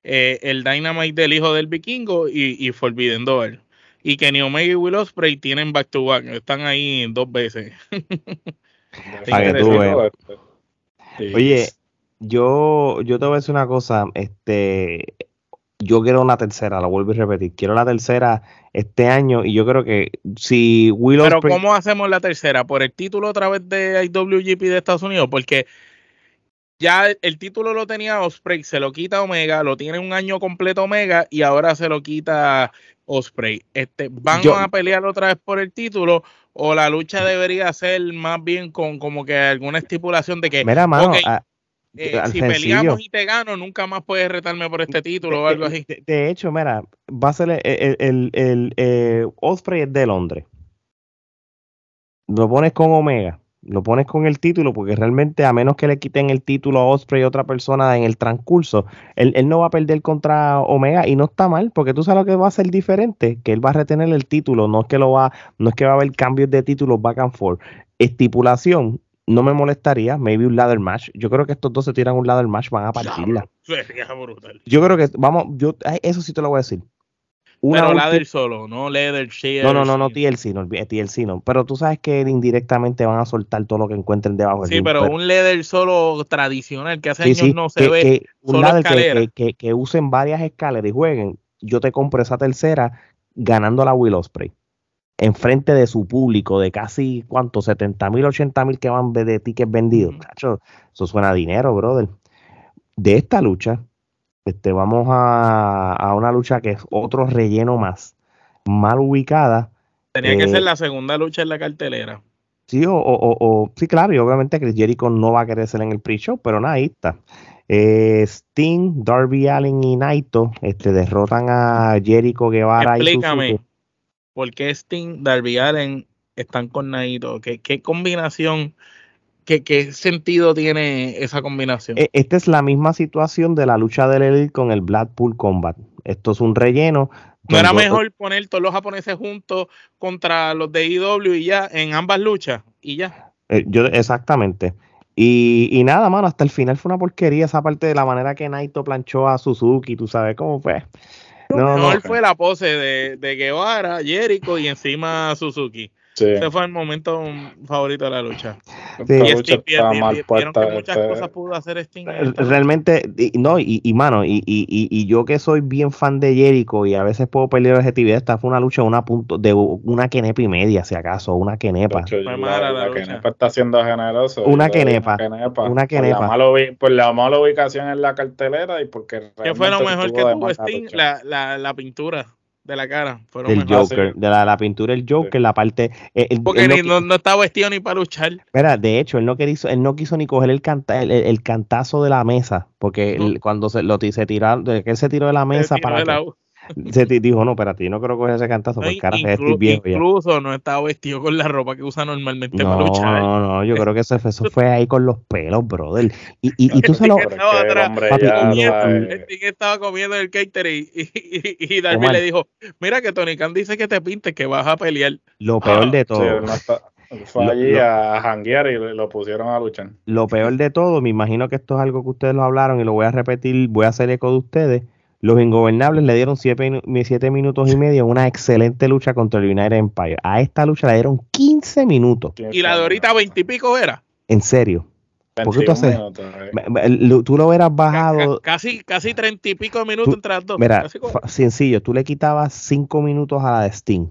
eh, el Dynamite del hijo del vikingo y, y Forbidden Door. Y Kenny Omega y Will Ospreay tienen back to back, están ahí dos veces. (laughs) Para que tú veas. Oye, yo, yo te voy a decir una cosa, este, yo quiero una tercera, lo vuelvo a repetir, quiero la tercera este año y yo creo que si Will Pero ¿cómo hacemos la tercera? ¿Por el título otra vez de IWGP de Estados Unidos? Porque ya el título lo tenía Osprey, se lo quita Omega, lo tiene un año completo Omega y ahora se lo quita Osprey. Este, ¿Van Yo- a pelear otra vez por el título o la lucha debería ser más bien con como que alguna estipulación de que mira, mano, ok, a- eh, si sencillo. peleamos y te gano, nunca más puedes retarme por este título o algo así? De, de hecho, mira, va a ser el, el, el, el, eh, Osprey de Londres. Lo pones con Omega Lo pones con el título porque realmente a menos que le quiten el título a Osprey y otra persona en el transcurso, él, él, no va a perder contra Omega y no está mal porque tú sabes lo que va a ser diferente, que él va a retener el título, no es que lo va, no es que va a haber cambios de títulos back and forth. Estipulación, no me molestaría, maybe un ladder match. Yo creo que estos dos se tiran un ladder match, van a partirla. (laughs) Yo creo que, vamos, yo, eso sí te lo voy a decir. Una pero solo, no leather share. No, no, no, no TLC, no, TLC no. Pero tú sabes que indirectamente van a soltar todo lo que encuentren debajo Sí, pero, un leather solo tradicional que hace años no se ve. un ladder que, que, usen varias escaleras y jueguen. Yo te compro esa tercera ganando la Will Osprey enfrente de su público de casi, ¿cuánto? 70 mil, 80 mil que van de tickets vendidos. eso suena a dinero, brother. De esta lucha, este, vamos a, una lucha que es otro relleno más, mal ubicada. Tenía que eh, ser la segunda lucha en la cartelera. Sí, o, o, sí, claro, y obviamente Chris Jericho no va a querer ser en el pre-show, pero nada, ahí está. Eh, Sting, Darby Allen y Naito este, derrotan a Jericho Guevara Explícame, y ¿por qué Sting, Darby Allen están con Naito? ¿Qué, qué combinación ¿Qué, sentido tiene esa combinación? E, esta es la misma situación de la lucha del Elite con el Blackpool Combat. Esto es un relleno. ¿No era mejor poner todos los japoneses juntos contra los de IW y ya, en ambas luchas y ya? Eh, yo, exactamente. Y, nada, mano, hasta el final fue una porquería esa parte de la manera que Naito planchó a Suzuki, tú sabes cómo fue. No, no, fue la pose de, de Guevara, Jericho y encima Suzuki. Ese fue el momento favorito de la lucha. y Sting, vieron que muchas este cosas pudo hacer Sting. Realmente, no, y, y mano, y, y, y, yo que soy bien fan de Jericho y a veces puedo perder la objetividad, esta fue una lucha una punto, de una quenepa y media, si acaso, una quenepa. la, la, quenepa está siendo generoso. Una quenepa. Una quenepa. Por, la mala, ubicación en la cartelera y porque. ¿Qué fue lo mejor que tuvo Sting? La, la, la pintura de la cara. Fueron Joker, de la, pintura del Joker, la parte. Eh, Porque no, estaba vestido ni para luchar. Mira, de hecho, él no, quiso, él no quiso ni coger el, canta, el, cantazo de la mesa. Porque cuando se, lo, se tiró, que él se tiró de la mesa para se dijo, no, espérate, yo no creo coger ese cantazo, porque cara inclu viejo Incluso no estaba vestido con la ropa que usa normalmente no, para luchar. No, no, yo creo que eso, eso fue ahí con los pelos, brother. Y, y, y tú (laughs) se lo... Estaba atrás, el estaba comiendo el cater y, y, y Darby le dijo, mira que Tony Khan dice que te pintes, que vas a pelear. Lo peor de (laughs) todo. fue allí a janguear y lo pusieron a luchar. Lo peor de todo, me imagino que esto es algo que ustedes lo hablaron y lo voy a repetir, voy a hacer eco de ustedes los ingobernables le dieron 7 siete, minutos y medio una excelente lucha contra el United Empire. A esta lucha le dieron 15 minutos. ¿Y la de ahorita 20 y pico era? En serio. ¿Por qué tú haces? Eh. Tú lo hubieras bajado. Casi, casi 30 y pico minutos entre las dos. Mira, sencillo. Tú le quitabas 5 minutos a la de Sting.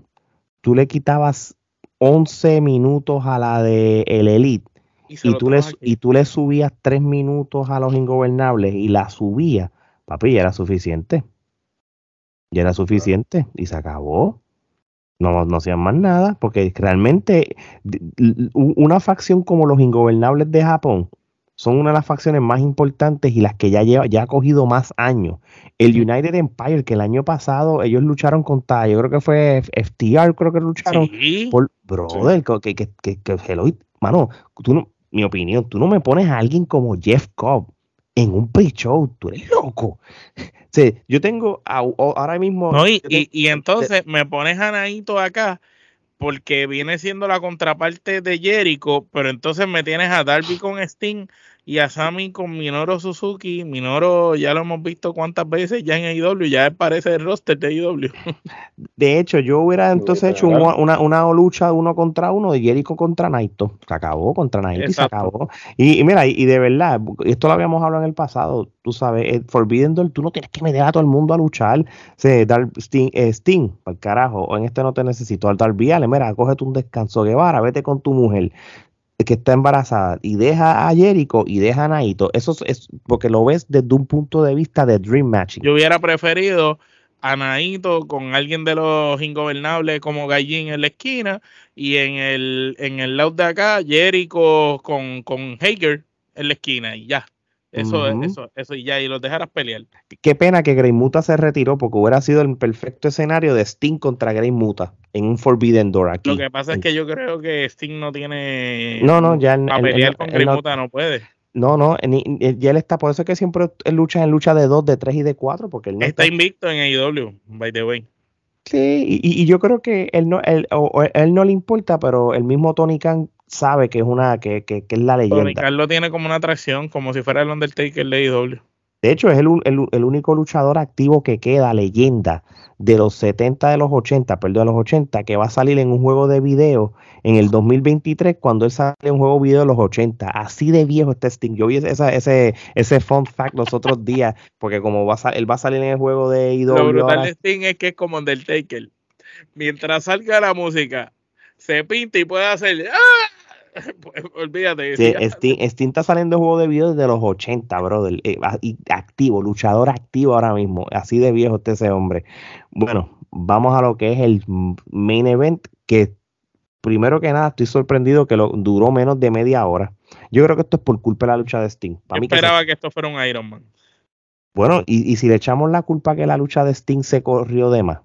Tú le quitabas 11 minutos a la de el Elite. Y, tú le, y tú le subías 3 minutos a los ingobernables y la subías Papi, ya era suficiente. Ya era suficiente y se acabó. No, no hacían más nada, porque realmente una facción como los ingobernables de Japón son una de las facciones más importantes y las que ya lleva, ya ha cogido más años. El United Empire, que el año pasado ellos lucharon contra, yo creo que fue FTR, creo que lucharon por brother, que, que, que, que, mano, tú no, mi opinión, tú no me pones a alguien como Jeff Cobb en un pre-show. Tú eres loco. (laughs) Yo tengo ahora mismo. No, y, y, entonces me pones a Naito acá porque viene siendo la contraparte de Jericho, pero entonces me tienes a Darby con Sting y a Sammy con Minoru Suzuki. Minoru ya lo hemos visto cuántas veces ya en AEW, ya parece el roster de AEW. De hecho, yo hubiera entonces hecho una, una, lucha uno contra uno de Jericho contra Naito. Se acabó contra Naito y se acabó. Y, mira, y, de verdad, esto lo habíamos hablado en el pasado, tú sabes, eh, Forbidden Door, tú no tienes que meter a todo el mundo a luchar. O dar Sting, eh, Sting, para carajo, o en este no te necesito. Al Darby mira, cógete un descanso, Guevara, vete con tu mujer que está embarazada y deja a Jericho y deja a Naito, eso es porque lo ves desde un punto de vista de Dream Matching. Yo hubiera preferido a Naito con alguien de los ingobernables como Gallín en la esquina y en el, en el lado de acá Jericho con, con Hager en la esquina y ya. Eso, eso, eso y ya, y los dejaras pelear. Qué pena que Grey Muta se retiró porque hubiera sido el perfecto escenario de Sting contra Grey Muta. En un Forbidden Door aquí. Lo que pasa es que yo creo que Sting no tiene. No, no, ya. Para pelear con Grimuta no, puede. No, no, ya él está, por eso es que siempre él lucha en lucha de 2, de 3 y de 4, porque él no está, invicto en AEW, by the way. Sí, y, yo creo que él no, él, él no le importa, pero el mismo Tony Khan sabe que es una, que, que, que es la leyenda. Tony Khan lo tiene como una atracción, como si fuera el Undertaker de AEW. De hecho, es el, el, único luchador activo que queda, leyenda, de los 70 de los 80, perdón, de los 80, que va a salir en un juego de video en el 2023 cuando él sale en un juego de video de los 80. Así de viejo este Sting. Yo vi ese, ese, ese fun fact los otros días, porque como va a, él va a salir en el juego de IW. Lo brutal de Sting es que es como Undertaker. Mientras salga la música, se pinta y puede hacer... ¡Ah! (laughs) Pues, olvídate. Sí, Steam, está saliendo de juego de video desde los 80, brother. Eh, activo, luchador activo ahora mismo. Así de viejo este ese hombre. Bueno, vamos a lo que es el main event, que primero que nada estoy sorprendido que lo, duró menos de media hora. Yo creo que esto es por culpa de la lucha de Sting. Para esperaba que, esto fuera un Iron Man. Bueno, y, si le echamos la culpa que la lucha de Sting se corrió de más.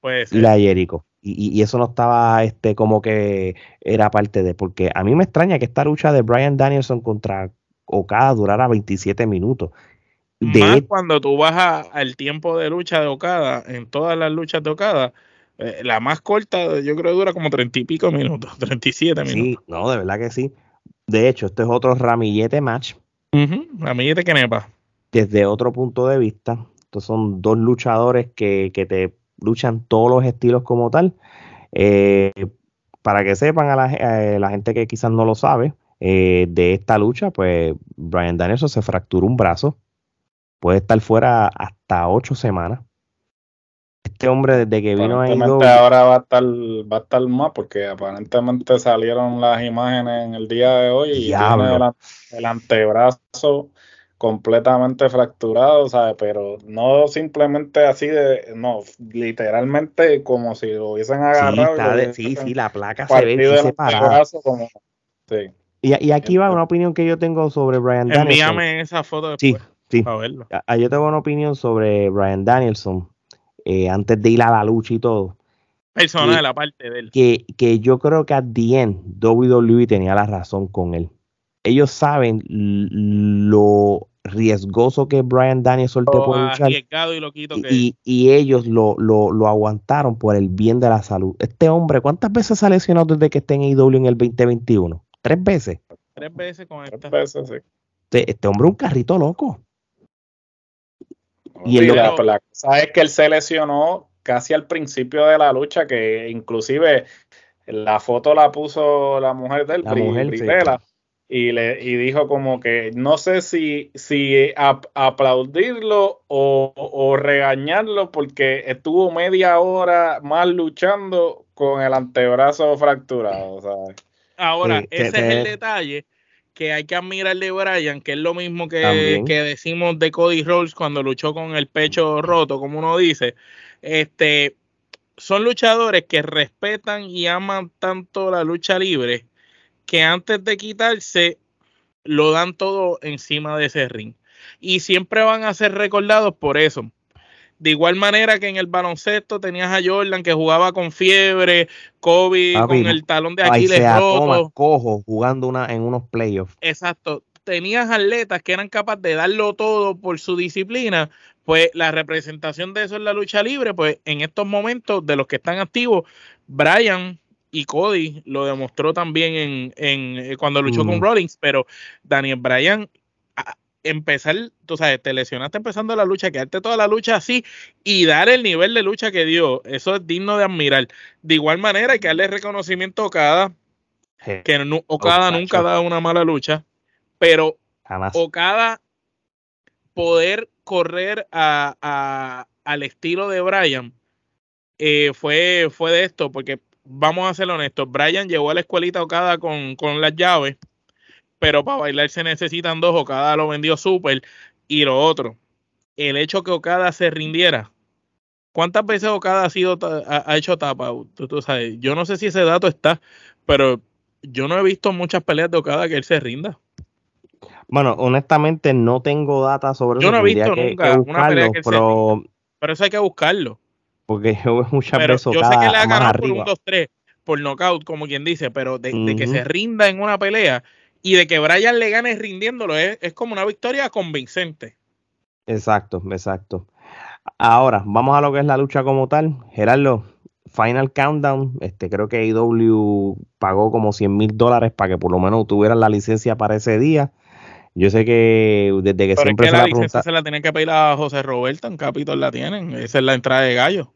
Pues. La Jericho y, eso no estaba este como que era parte de, porque a mí me extraña que esta lucha de Brian Danielson contra Okada durara 27 minutos. De Más cuando tú vas al tiempo de lucha de Okada, en todas las luchas de Okada, eh, la más corta yo creo que dura como 30 y pico minutos, (laughs) 37 minutos. Sí, no, de verdad que sí. De hecho, este es otro ramillete match. ramillete que nepa. Desde otro punto de vista, estos son dos luchadores que, que te luchan todos los estilos como tal. Eh, para que sepan a la, gente que quizás no lo sabe, eh, de esta lucha, pues Brian Danielson se fracturó un brazo, puede estar fuera hasta ocho semanas. Este hombre desde que vino ahí. ahora va a estar va a estar más porque aparentemente salieron las imágenes en el día de hoy y tiene el antebrazo completamente fracturado, ¿sabes? Pero no simplemente así de, no, literalmente como si lo hubiesen agarrado. Sí, sí, la placa se ve separada. sí. y, y, aquí va una opinión que yo tengo sobre Brian Danielson. Envíame esa foto después sí, sí. para verlo. Yo tengo una opinión sobre Brian Danielson eh, antes de ir a la lucha y todo. Persona de la parte de él. Que, que yo creo que a the end WWE tenía la razón con él ellos saben lo riesgoso que Brian Danielson te puede luchar. Y, y, ellos lo, lo, aguantaron por el bien de la salud. Este hombre, ¿cuántas veces ha lesionado desde que está en IW en el 2021? ¿Tres veces? Tres veces con esta. veces, sí. Este, este, hombre es un carrito loco. y la cosa es que él se lesionó casi al principio de la lucha, que inclusive la foto la puso la mujer del la mujer, y, le, y dijo como que no sé si, si aplaudirlo o, regañarlo porque estuvo media hora más luchando con el antebrazo fracturado. Ahora, ese es el detalle que hay que admirar de Brian, que es lo mismo que, que, decimos de Cody Rhodes cuando luchó con el pecho roto, como uno dice. Este, son luchadores que respetan y aman tanto la lucha libre que antes de quitarse lo dan todo encima de ese ring. Y siempre van a ser recordados por eso. De igual manera que en el baloncesto tenías a Jordan que jugaba con fiebre, Kobe con el talón de Aquiles roto. cojo jugando una, en unos playoffs. Exacto. Tenías atletas que eran capaces de darlo todo por su disciplina. Pues la representación de eso en la lucha libre, pues en estos momentos de los que están activos, Brian y Cody lo demostró también en, en eh, cuando luchó con Rollins, pero Daniel Bryan empezar, tú sabes, te lesionaste empezando la lucha, quedarte toda la lucha así y dar el nivel de lucha que dio, eso es digno de admirar. De igual manera hay que darle reconocimiento a Okada, que no, Okada nunca ha dado una mala lucha, pero Okada poder correr a, al estilo de Bryan eh, fue, fue de esto, porque vamos a ser honestos, Brian llegó a la escuelita Okada con, con las llaves, pero para bailar se necesitan dos, Okada lo vendió súper. Y lo otro, el hecho que Okada se rindiera. ¿Cuántas veces Okada ha, sido, ha, hecho tapa? Tú, sabes, yo no sé si ese dato está, pero yo no he visto muchas peleas de Okada que él se rinda. Bueno, honestamente no tengo data sobre yo eso. Yo no he visto nunca una pelea que pero... pero eso hay que buscarlo. Porque (laughs) muchas pero veces yo sé que la más ganó por un arriba. 2-3, por knockout, como quien dice, pero de, de que se rinda en una pelea y de que Brian le gane rindiéndolo es, es como una victoria convincente. Exacto, exacto. Ahora, vamos a lo que es la lucha como tal. Gerardo, Final Countdown, este, creo que AEW pagó como 100 mil dólares para que por lo menos tuvieran la licencia para ese día. Yo sé que desde que Pero es siempre que se la la licencia pregunta, se la tienen que pedir a José Roberto, en Capitol la tienen. Esa es la entrada de gallo.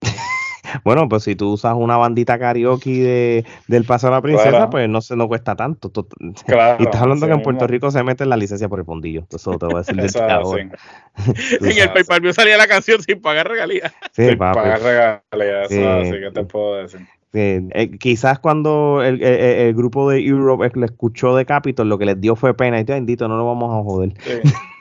(laughs) bueno, pues si tú usas una bandita karaoke de, del Paso a la Princesa, Claro. pues no se no cuesta tanto. (laughs) Claro, y estás hablando así que en Puerto. Rico se mete la licencia por el fondillo. Eso te voy a decir del Eso es (laughs) En el sabes. pay per view salía la canción sin pagar regalías. Sí, Sí, papi. pagar regalías, eso Sí. es así que te puedo decir. Sí, eh, quizás cuando el, el- el- grupo de Europe eh, le escuchó de Capitol, lo que les dio fue pena. Y te bendito, no lo vamos a joder. Sí,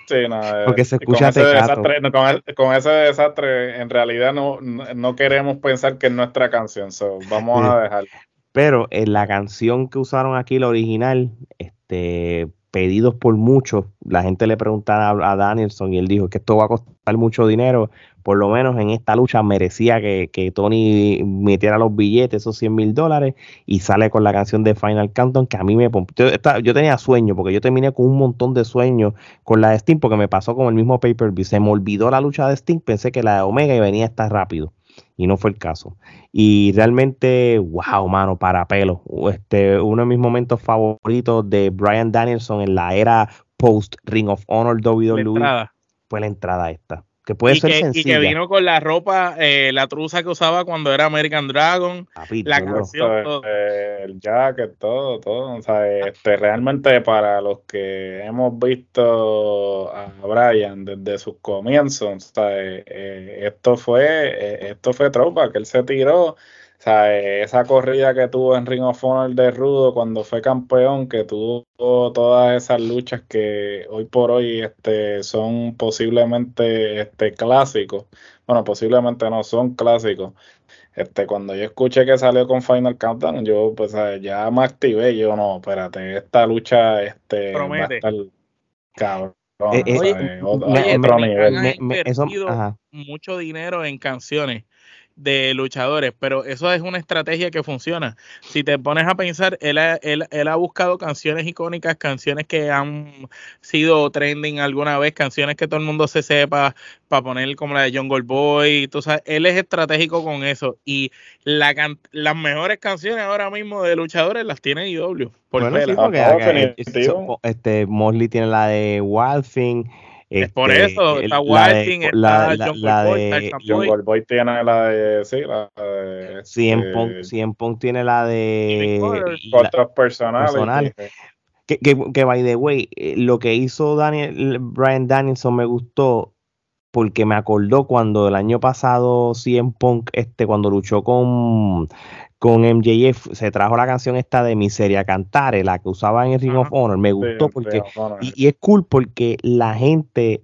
sí, no, (laughs) eh, Porque se y con escucha ese desastre, no, con, ese desastre, en realidad no, no, queremos pensar que es nuestra canción, so, vamos Sí. a dejar. Pero en la canción que usaron aquí, la original, este, pedidos por muchos, la gente le preguntaba a, a Danielson y él dijo que esto va a costar mucho dinero. Por lo menos en esta lucha merecía que, que Tony metiera los billetes, esos 100 mil dólares, y sale con la canción de Final Countdown que a mí me... Yo, esta- yo tenía sueño, porque yo terminé con un montón de sueños con la de Sting, porque me pasó con el mismo pay-per-view. Se me olvidó la lucha de Sting, pensé que la de Omega y venía a estar rápido. Y no fue el caso. Y realmente, wow, mano, para pelo. Este, uno de mis momentos favoritos de Brian Danielson en la era post Ring of Honor WWE fue la entrada esta. Que puede y, ser que, y que vino con la ropa, eh, la truza que usaba cuando era American Dragon. papito, la canción. Todo. eh, el jacket, todo, todo. O sea, este, realmente para los que hemos visto a Brian desde sus comienzos, o sea, eh, eh, esto fue, eh, esto fue tropa, que él se tiró. O sea, esa corrida que tuvo en Ring of Honor de Rudo cuando fue campeón, que tuvo todas esas luchas que hoy por hoy este, son posiblemente este, clásicos. Bueno, posiblemente no son clásicos. Este, cuando yo escuché que salió con Final Countdown, yo pues eh, ya me activé, yo no, espérate, esta lucha este va a Promete. estar cabrón, Eh, eh, Oye, otro me- nivel. han Me- me- eso- ajá. mucho dinero en canciones de luchadores, pero eso es una estrategia que funciona. Si te pones a pensar, él ha, él, él ha buscado canciones icónicas, canciones que han sido trending alguna vez, canciones que todo el mundo se sepa, para poner como la de John Boy, tú sabes, él es estratégico con eso y la can- las mejores canciones ahora mismo de luchadores las tiene IW. Por Bueno, sí, pela. porque Ah, este, Mosley tiene la de Wild Thing. Es por este, eso, el- está la- está la- John Boy, John Boy. Goldboy tiene la de, sí, la de CM este, Punk, CM Punk tiene la de otros personales. personales. que, que, que, by the way, eh, lo que hizo Daniel, Brian Danielson me gustó porque me acordó cuando el año pasado CM Punk, este, cuando luchó con, con MJF, se trajo la canción esta de Miseria Cantare, la que usaba en el Ring of. Honor, me gustó porque, y, y es cool porque la gente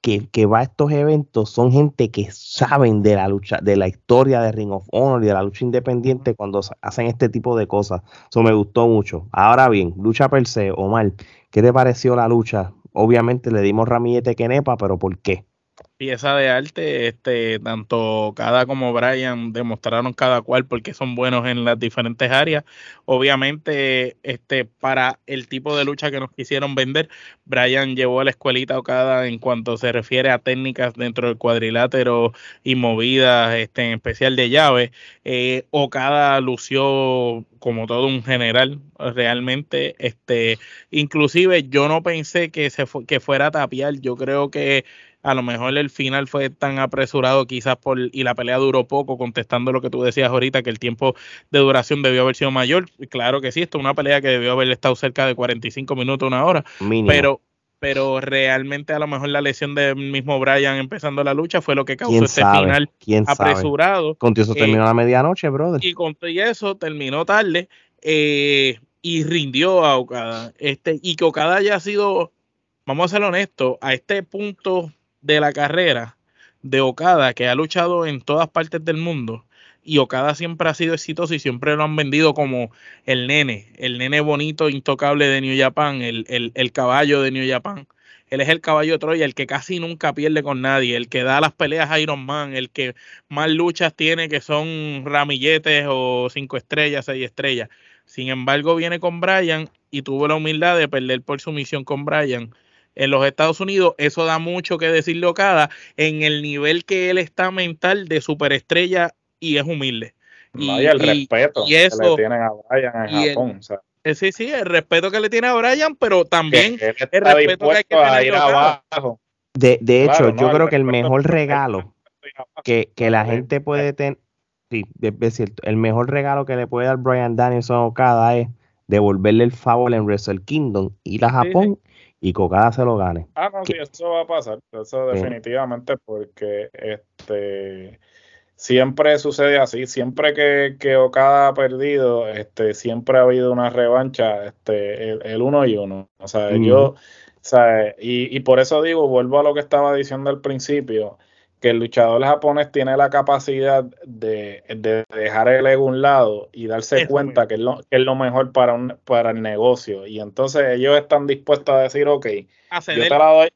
que, que va a estos eventos son gente que saben de la lucha, de la historia de Ring of Honor y de la lucha independiente cuando hacen este tipo de cosas. Eso me gustó mucho. Ahora bien, lucha per se, Omar, ¿qué te pareció la lucha? Obviamente le dimos ramillete Kenepa, pero ¿por qué? Pieza de arte, este, tanto cada como Brian demostraron cada cual porque son buenos en las diferentes áreas. Obviamente, este, para el tipo de lucha que nos quisieron vender, Brian llevó a la escuelita Okada en cuanto se refiere a técnicas dentro del cuadrilátero y movidas, este, en especial de llave. Eh, lució como todo un general, realmente, este, inclusive yo no pensé que se fu- que fuera a tapiar, yo creo que a lo mejor el final fue tan apresurado quizás por y la pelea duró poco contestando lo que tú decías ahorita que el tiempo de duración debió haber sido mayor claro que sí esto es una pelea que debió haber estado cerca de 45 minutos una hora Mínimo. pero pero realmente a lo mejor la lesión del mismo Brian empezando la lucha fue lo que causó ¿Quién este sabe? final apresurado Contigo eso Eh, terminó a la medianoche, brother. y con eso terminó tarde eh, y rindió a Okada. Este, y que Okada haya sido, vamos a ser honestos, a este punto de la carrera de Okada, que ha luchado en todas partes del mundo, y Okada siempre ha sido exitoso y siempre lo han vendido como el nene, el nene bonito, intocable de New Japan, el, el, el caballo de New Japan. Él es el caballo Troya, el que casi nunca pierde con nadie, el que da las peleas a Iron Man, el que más luchas tiene que son ramilletes o cinco estrellas, seis estrellas. Sin embargo, viene con Brian y tuvo la humildad de perder por sumisión con Brian en los Estados Unidos, eso da mucho que decirle Okada en el nivel que él está mental de superestrella y es humilde. Y, el respeto que le tienen a Brian en Japón. Eh, sí, sí, el respeto que le tiene a Brian, pero también el respeto que hay que tener abajo. De, de hecho, yo creo que el mejor regalo que, que la gente puede tener, sí, es cierto, el mejor regalo que le puede dar Brian Danielson a Okada es devolverle el favor en Wrestle Kingdom, ir a Japón y Cocada se lo gane. Ah, no, sí, eso va a pasar, eso definitivamente, porque este siempre sucede así, siempre que, que Okada ha perdido, este, siempre ha habido una revancha, este, el, uno y uno. O sea, yo, o sea, y, y por eso digo, vuelvo a lo que estaba diciendo al principio, que el luchador japonés tiene la capacidad de, dejar el ego a un lado y darse cuenta que es, lo, que es, lo, mejor para, un, para el negocio. Y entonces ellos están dispuestos a decir, ok, yo te la doy,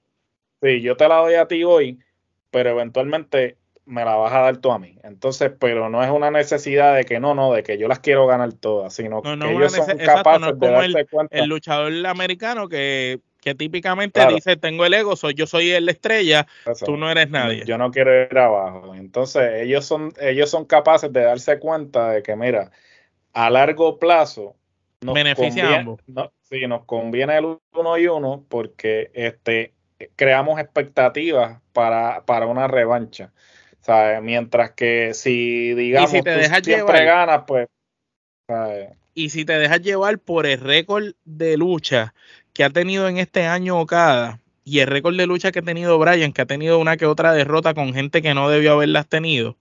sí, yo te la doy a ti hoy, pero eventualmente me la vas a dar tú a mí. Entonces, pero no es una necesidad de que no, no, de que yo las quiero ganar todas, sino que ellos son capaces de darse cuenta. El luchador americano que que típicamente dice tengo el ego, soy yo soy el estrella, tú no eres nadie. Yo no quiero ir abajo. Entonces ellos son ellos son capaces de darse cuenta de que mira, a largo plazo nos beneficia conviene, ambos. No, sí, nos conviene el uno y uno porque este creamos expectativas para, para una revancha. ¿sabes? Mientras que si digamos si te dejas siempre ganas, pues y si te dejas llevar por el récord de lucha que ha tenido en este año Okada y el récord de lucha que ha tenido Brian, que ha tenido una que otra derrota con gente que no debió haberlas tenido,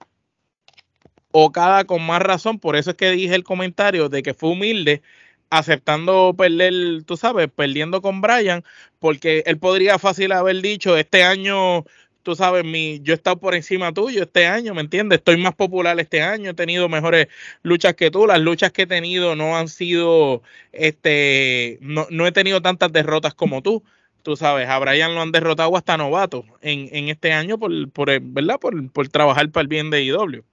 Okada con más razón, por eso es que dije el comentario de que fue humilde, aceptando perder, tú sabes, perdiendo con Brian, porque él podría fácil haber dicho, este año tú sabes, mi, yo he estado por encima tuyo este año, ¿me entiendes? Estoy más popular este año, he tenido mejores luchas que tú, las luchas que he tenido no han sido, este, no, no he tenido tantas derrotas como tú, tú sabes, a Brian lo han derrotado hasta novato en, en este año por, por ¿verdad? Por, por, trabajar para el bien de IW.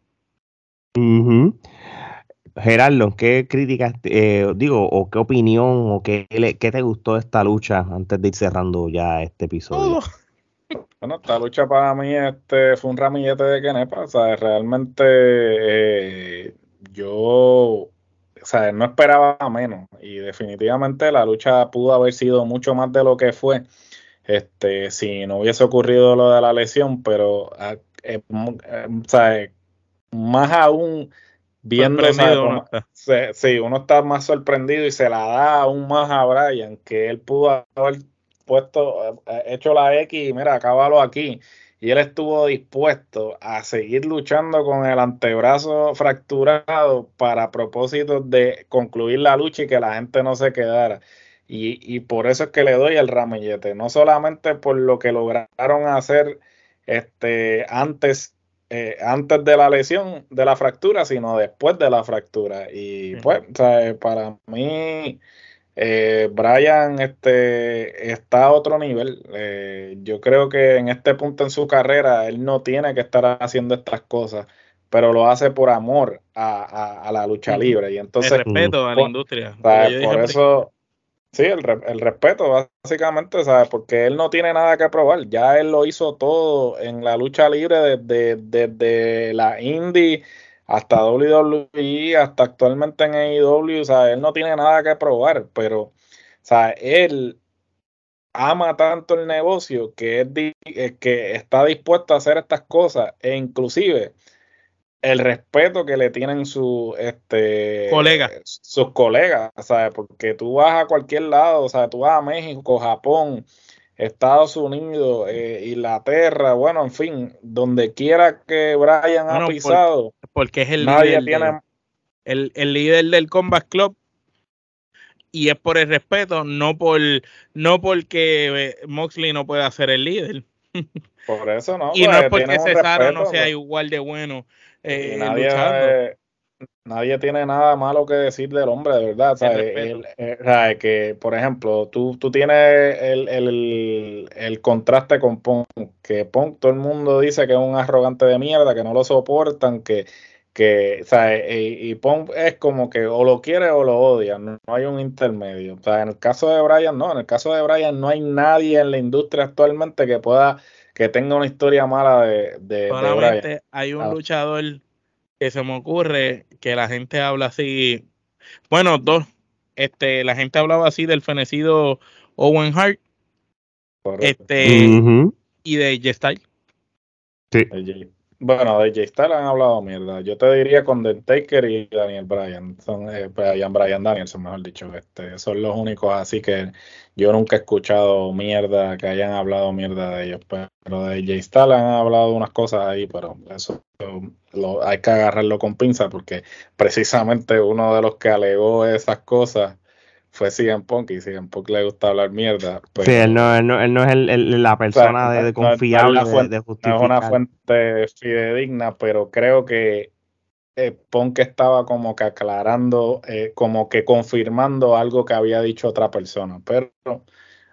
Gerardo, ¿qué críticas, eh, digo, o qué opinión, o qué, qué, te gustó de esta lucha antes de ir cerrando ya este episodio? Bueno, esta lucha para mí este, fue un ramillete de Kenepa. O sea, realmente eh, yo o sea, no esperaba menos. Y definitivamente la lucha pudo haber sido mucho más de lo que fue. Este, si no hubiese ocurrido lo de la lesión, pero ah, eh, eh, o sea, más aún viendo uno sí, uno está más sorprendido y se la da aún más a Brian, que él pudo haber puesto, eh, hecho la X y mira, acábalo aquí. Y él estuvo dispuesto a seguir luchando con el antebrazo fracturado para propósitos de concluir la lucha y que la gente no se quedara. Y, y por eso es que le doy el ramillete, no solamente por lo que lograron hacer este, antes, eh, antes de la lesión, de la fractura, sino después de la fractura. Y pues, para mí, eh, Brian este, está a otro nivel. Eh, yo creo que en este punto en su carrera él no tiene que estar haciendo estas cosas, pero lo hace por amor a, la lucha libre. Y entonces, el respeto a la industria. Por eso, sí, el, el, respeto básicamente, ¿sabes? porque él no tiene nada que probar. Ya él lo hizo todo en la lucha libre desde, desde la indie hasta WWE, hasta actualmente en AEW, o sea, él no tiene nada que probar, pero, o sea, él ama tanto el negocio que, es eh, que está dispuesto a hacer estas cosas e inclusive el respeto que le tienen su, este, sus colegas, ¿sabes? Porque tú vas a cualquier lado, o sea, tú vas a México, Japón, Estados Unidos, eh, Inglaterra, bueno, en fin, donde quiera que Brian ha pisado. porque es el líder, el, el, líder del Combat Club y es por el respeto, no por no porque eh, Moxley no pueda ser el líder. Por eso no. y no es porque Cesaro no sea igual de bueno eh, nadie, nadie tiene nada malo que decir del hombre, de verdad. O sea, el, el, o sea, que, por ejemplo, tú, tú tienes el, el, el, contraste con Punk, que Punk todo el mundo dice que es un arrogante de mierda, que no lo soportan, que, que o sea, y, y Punk es como que o lo quiere o lo odia, no, no, hay un intermedio. O sea, en el caso de Brian, no, en el caso de Brian no hay nadie en la industria actualmente que pueda, que tenga una historia mala de, de, Solamente de Brian. hay un ah. luchador que se me ocurre que la gente habla así. Bueno, dos. Este, la gente hablaba así del fenecido Owen Hart. Este, uh -huh. y de J-Style. Sí. Bueno, de J-Style han hablado mierda. Yo te diría con The Taker y Daniel Bryan. Son eh, Brian, Brian Danielson, mejor dicho. Este, son los únicos así que yo nunca he escuchado mierda, que hayan hablado mierda de ellos. Pero de J-Style han hablado unas cosas ahí, pero eso lo, hay que agarrarlo con pinza porque precisamente uno de los que alegó esas cosas fue CM Punk y CM Punk le gusta hablar mierda. Pero, sí, él no, él no, él no es el, el, la persona o sea, de, de, confiable no, fuente, de, de No es una fuente fidedigna, pero creo que eh, Punk estaba como que aclarando, eh, como que confirmando algo que había dicho otra persona. Pero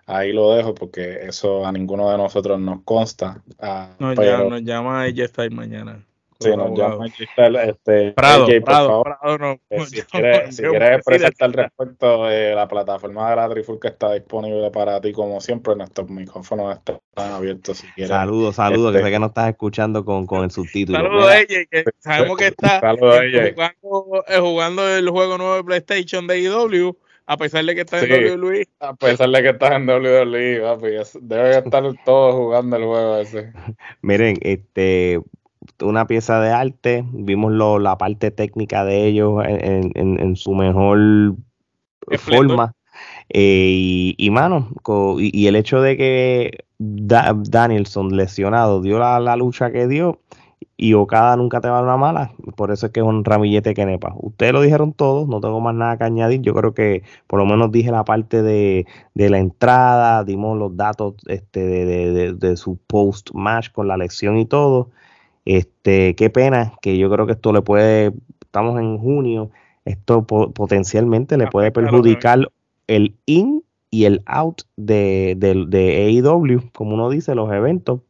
ahí lo dejo porque eso a ninguno de nosotros nos consta. Uh, nos, pero, llama, nos llama ella está mañana. Sí, nos llama este, Prado, AJ, Prado, favor, Prado, no, eh, no, si quieres, si quieres expresarte al respecto de la plataforma de la Trifulca está disponible para ti como siempre, nuestros micrófonos están abiertos si quieres. Saludos, saludos, este, que sé que no estás escuchando con, con el subtítulo. Saludos a ella, que sabemos que está saludos jugando, eh, jugando el juego nuevo de PlayStation de IW a pesar de que está sí, en WWE. A pesar de que estás en WWE, papi, debe estar todos jugando el juego ese. (laughs) Miren, este una pieza de arte, vimos lo, la parte técnica de ellos en, en, en su mejor forma. Eh, y, y, mano, y, y, el hecho de que da, Danielson lesionado dio la, la, lucha que dio y Okada nunca te va a dar una mala, por eso es que es un ramillete que nepa. Ustedes lo dijeron todos, no tengo más nada que añadir. Yo creo que por lo menos dije la parte de, de la entrada, dimos los datos este, de, de, de su post-match con la lección y todo. Este, qué pena que yo creo que esto le puede, estamos en junio, esto po potencialmente le puede perjudicar el in y el out de, de, de AEW, como uno dice, los eventos.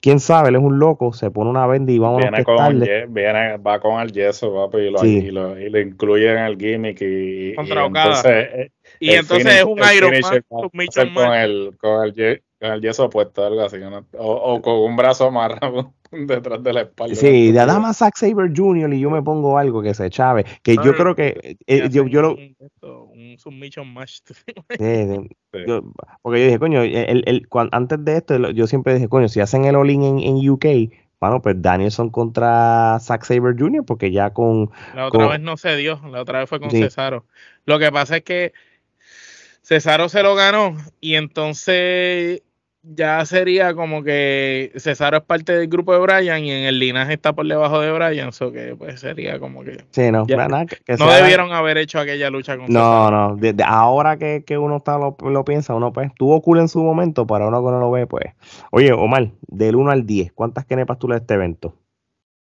Quién sabe, él es un loco, se pone una venda y vamos viene a con el, viene, Va con el yeso, papi, y lo, sí. y, lo, y lo, incluye en el gimmick. Y, Contra y entonces, y entonces finish, es un Iron Man, con el, con el, con el yeso puesto, algo así, ¿no? o, o, con un brazo amarrado (laughs) detrás de la espalda. Sí, de Adama Zack Saber Jr. y yo me pongo algo que se chave, que no, yo creo que eh, yo, yo lo... Un submission match. (laughs) sí, sí. Yo, porque yo dije, coño, el, el, cuando, antes de esto, yo siempre dije, coño, si hacen el all-in en, en UK, bueno, pues Danielson contra Zack Saber Jr., porque ya con. La otra con, vez no se dio, la otra vez fue con sí. Cesaro. Lo que pasa es que Cesaro se lo ganó y entonces ya sería como que Cesaro es parte del grupo de Brian y en el linaje está por debajo de Brian, eso que pues sería como que. Sí, no, ya, nada, que, no sea, debieron haber hecho aquella lucha con No, Cesaro. no, desde ahora que, que uno está lo, lo, piensa, uno pues tuvo cool en su momento, pero uno que no lo ve, pues. Oye, Omar, del 1 al 10, ¿cuántas kenepas tú le este evento?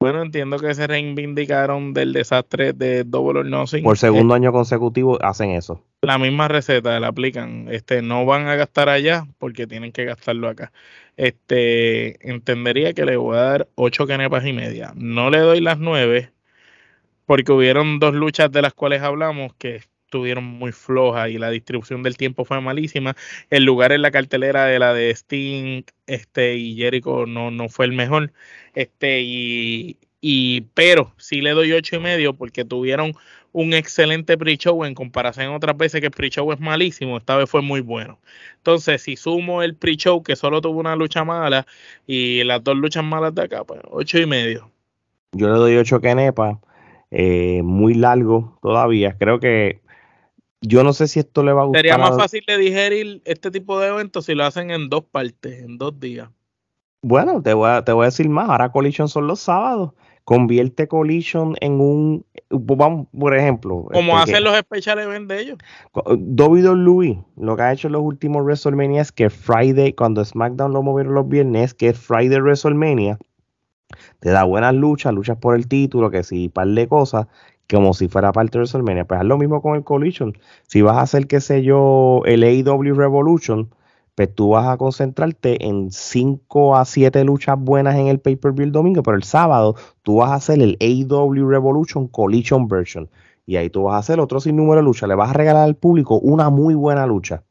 Bueno, entiendo que se reivindicaron del desastre de Double or Nothing. Por segundo eh, año consecutivo hacen eso. La misma receta la aplican. Este, no van a gastar allá porque tienen que gastarlo acá. Este, entendería que le voy a dar ocho canepas y media. No le doy las nueve porque hubieron dos luchas de las cuales hablamos que estuvieron muy flojas y la distribución del tiempo fue malísima. El lugar en la cartelera de la de Sting este, y Jericho no, no fue el mejor. Este, y, y, pero sí le doy ocho y medio porque tuvieron un excelente pre-show en comparación a otras veces que el pre-show es malísimo, esta vez fue muy bueno. Entonces, si sumo el pre-show que solo tuvo una lucha mala y las dos luchas malas de acá, pues ocho y medio. Yo le doy ocho kenepa, eh, muy largo todavía. Creo que yo no sé si esto le va a gustar. Sería más fácil de digerir este tipo de eventos si lo hacen en dos partes, en dos días. Bueno, te voy a, te voy a decir más. Ahora Collision son los sábados. Convierte Collision en un. Vamos, por ejemplo. Como este, hacen los special events de ellos. WWE, lo que ha hecho en los últimos WrestleMania es que Friday, cuando SmackDown lo movieron los viernes, que es Friday WrestleMania, te da buenas luchas, luchas por el título, que sí, par de cosas como si fuera parte de WrestleMania. Pues es lo mismo con el Collision. Si vas a hacer, qué sé yo, el AEW Revolution, pues tú vas a concentrarte en 5 a 7 luchas buenas en el pay-per-view el domingo, pero el sábado tú vas a hacer el AEW Revolution Collision Version. Y ahí tú vas a hacer otro sinnúmero de luchas. Le vas a regalar al público una muy buena lucha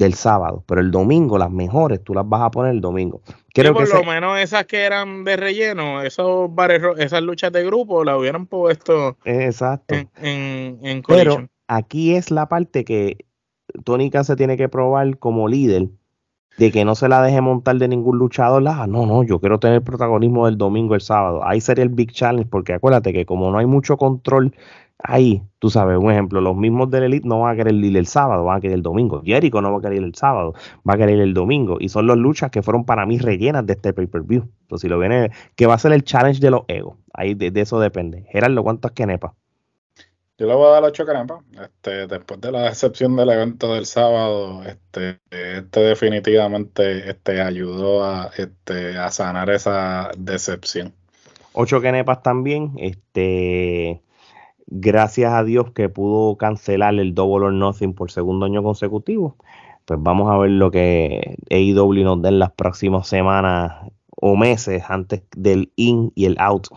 del sábado, pero el domingo, las mejores, tú las vas a poner el domingo. Creo por lo menos esas que eran de relleno, esos bares, esas luchas de grupo, las hubieran puesto Exacto. en, en, Pero aquí es la parte que Tony Khan se tiene que probar como líder de que no se la deje montar de ningún luchador. Ah, no, no, yo quiero tener protagonismo del domingo, el sábado. Ahí sería el big challenge, porque acuérdate que como no hay mucho control ahí, tú sabes, un ejemplo, los mismos del Elite no van a querer ir el sábado, van a querer el domingo. Jericho no va a querer ir el sábado, va a querer ir el domingo. Y son las luchas que fueron para mí rellenas de este pay-per-view. Entonces, si lo viene, que va a ser el challenge de los egos. Ahí de, eso depende. Gerardo, ¿cuántas nepa? Yo le voy a dar ocho canepas. Este, después de la decepción del evento del sábado, este, este definitivamente este, ayudó a, este, a sanar esa decepción. Ocho canepas también. Este, gracias a Dios que pudo cancelar el Double or Nothing por segundo año consecutivo. Pues vamos a ver lo que AEW nos dé en las próximas semanas o meses antes del in y el out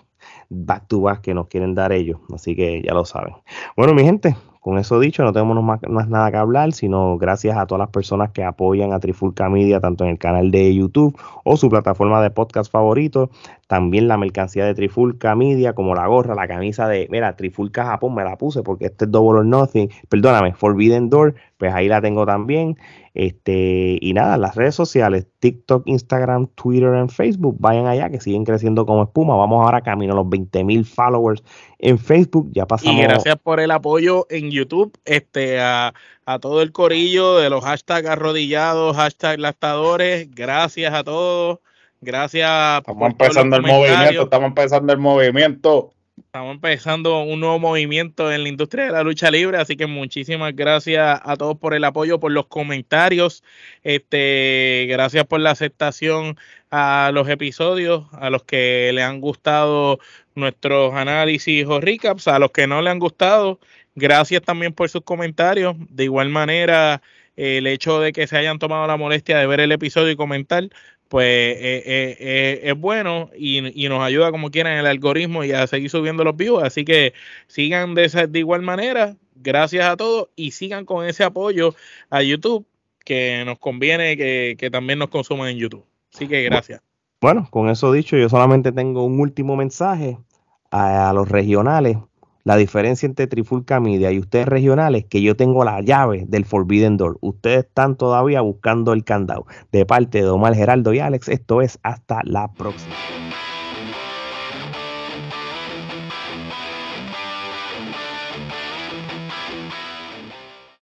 back to back que nos quieren dar ellos. Así que ya lo saben. Bueno, mi gente, con eso dicho, no tenemos más, nada que hablar, sino gracias a todas las personas que apoyan a Trifulca Media, tanto en el canal de YouTube o su plataforma de podcast favorito. También la mercancía de Trifulca Media, como la gorra, la camisa de, mira, Trifulca Japón me la puse porque este es Double or Nothing, perdóname, Forbidden Door, pues ahí la tengo también. Este, y nada, las redes sociales, TikTok, Instagram, Twitter y Facebook, vayan allá que siguen creciendo como espuma. Vamos ahora camino a los 20 mil followers en Facebook. Ya pasamos. Y gracias por el apoyo en YouTube, este, a, a todo el corillo de los hashtags arrodillados, hashtags lactadores. Gracias a todos. Gracias. Estamos empezando el movimiento, estamos empezando el movimiento. Estamos empezando un nuevo movimiento en la industria de la lucha libre, así que muchísimas gracias a todos por el apoyo, por los comentarios, este, gracias por la aceptación a los episodios, a los que le han gustado nuestros análisis o recaps, a los que no le han gustado, gracias también por sus comentarios. De igual manera, el hecho de que se hayan tomado la molestia de ver el episodio y comentar, pues eh, eh, eh, es bueno y, nos ayuda como quieran el algoritmo y a seguir subiendo los views. Así que sigan de, esa, de igual manera. Gracias a todos y sigan con ese apoyo a YouTube que nos conviene que, también nos consuman en YouTube. Así que gracias. Bueno, con eso dicho, yo solamente tengo un último mensaje a los regionales la diferencia entre Trifulca Media y ustedes regionales, que yo tengo la llave del Forbidden Door. Ustedes están todavía buscando el candado. De parte de Omar Geraldo y Alex, esto es hasta la próxima.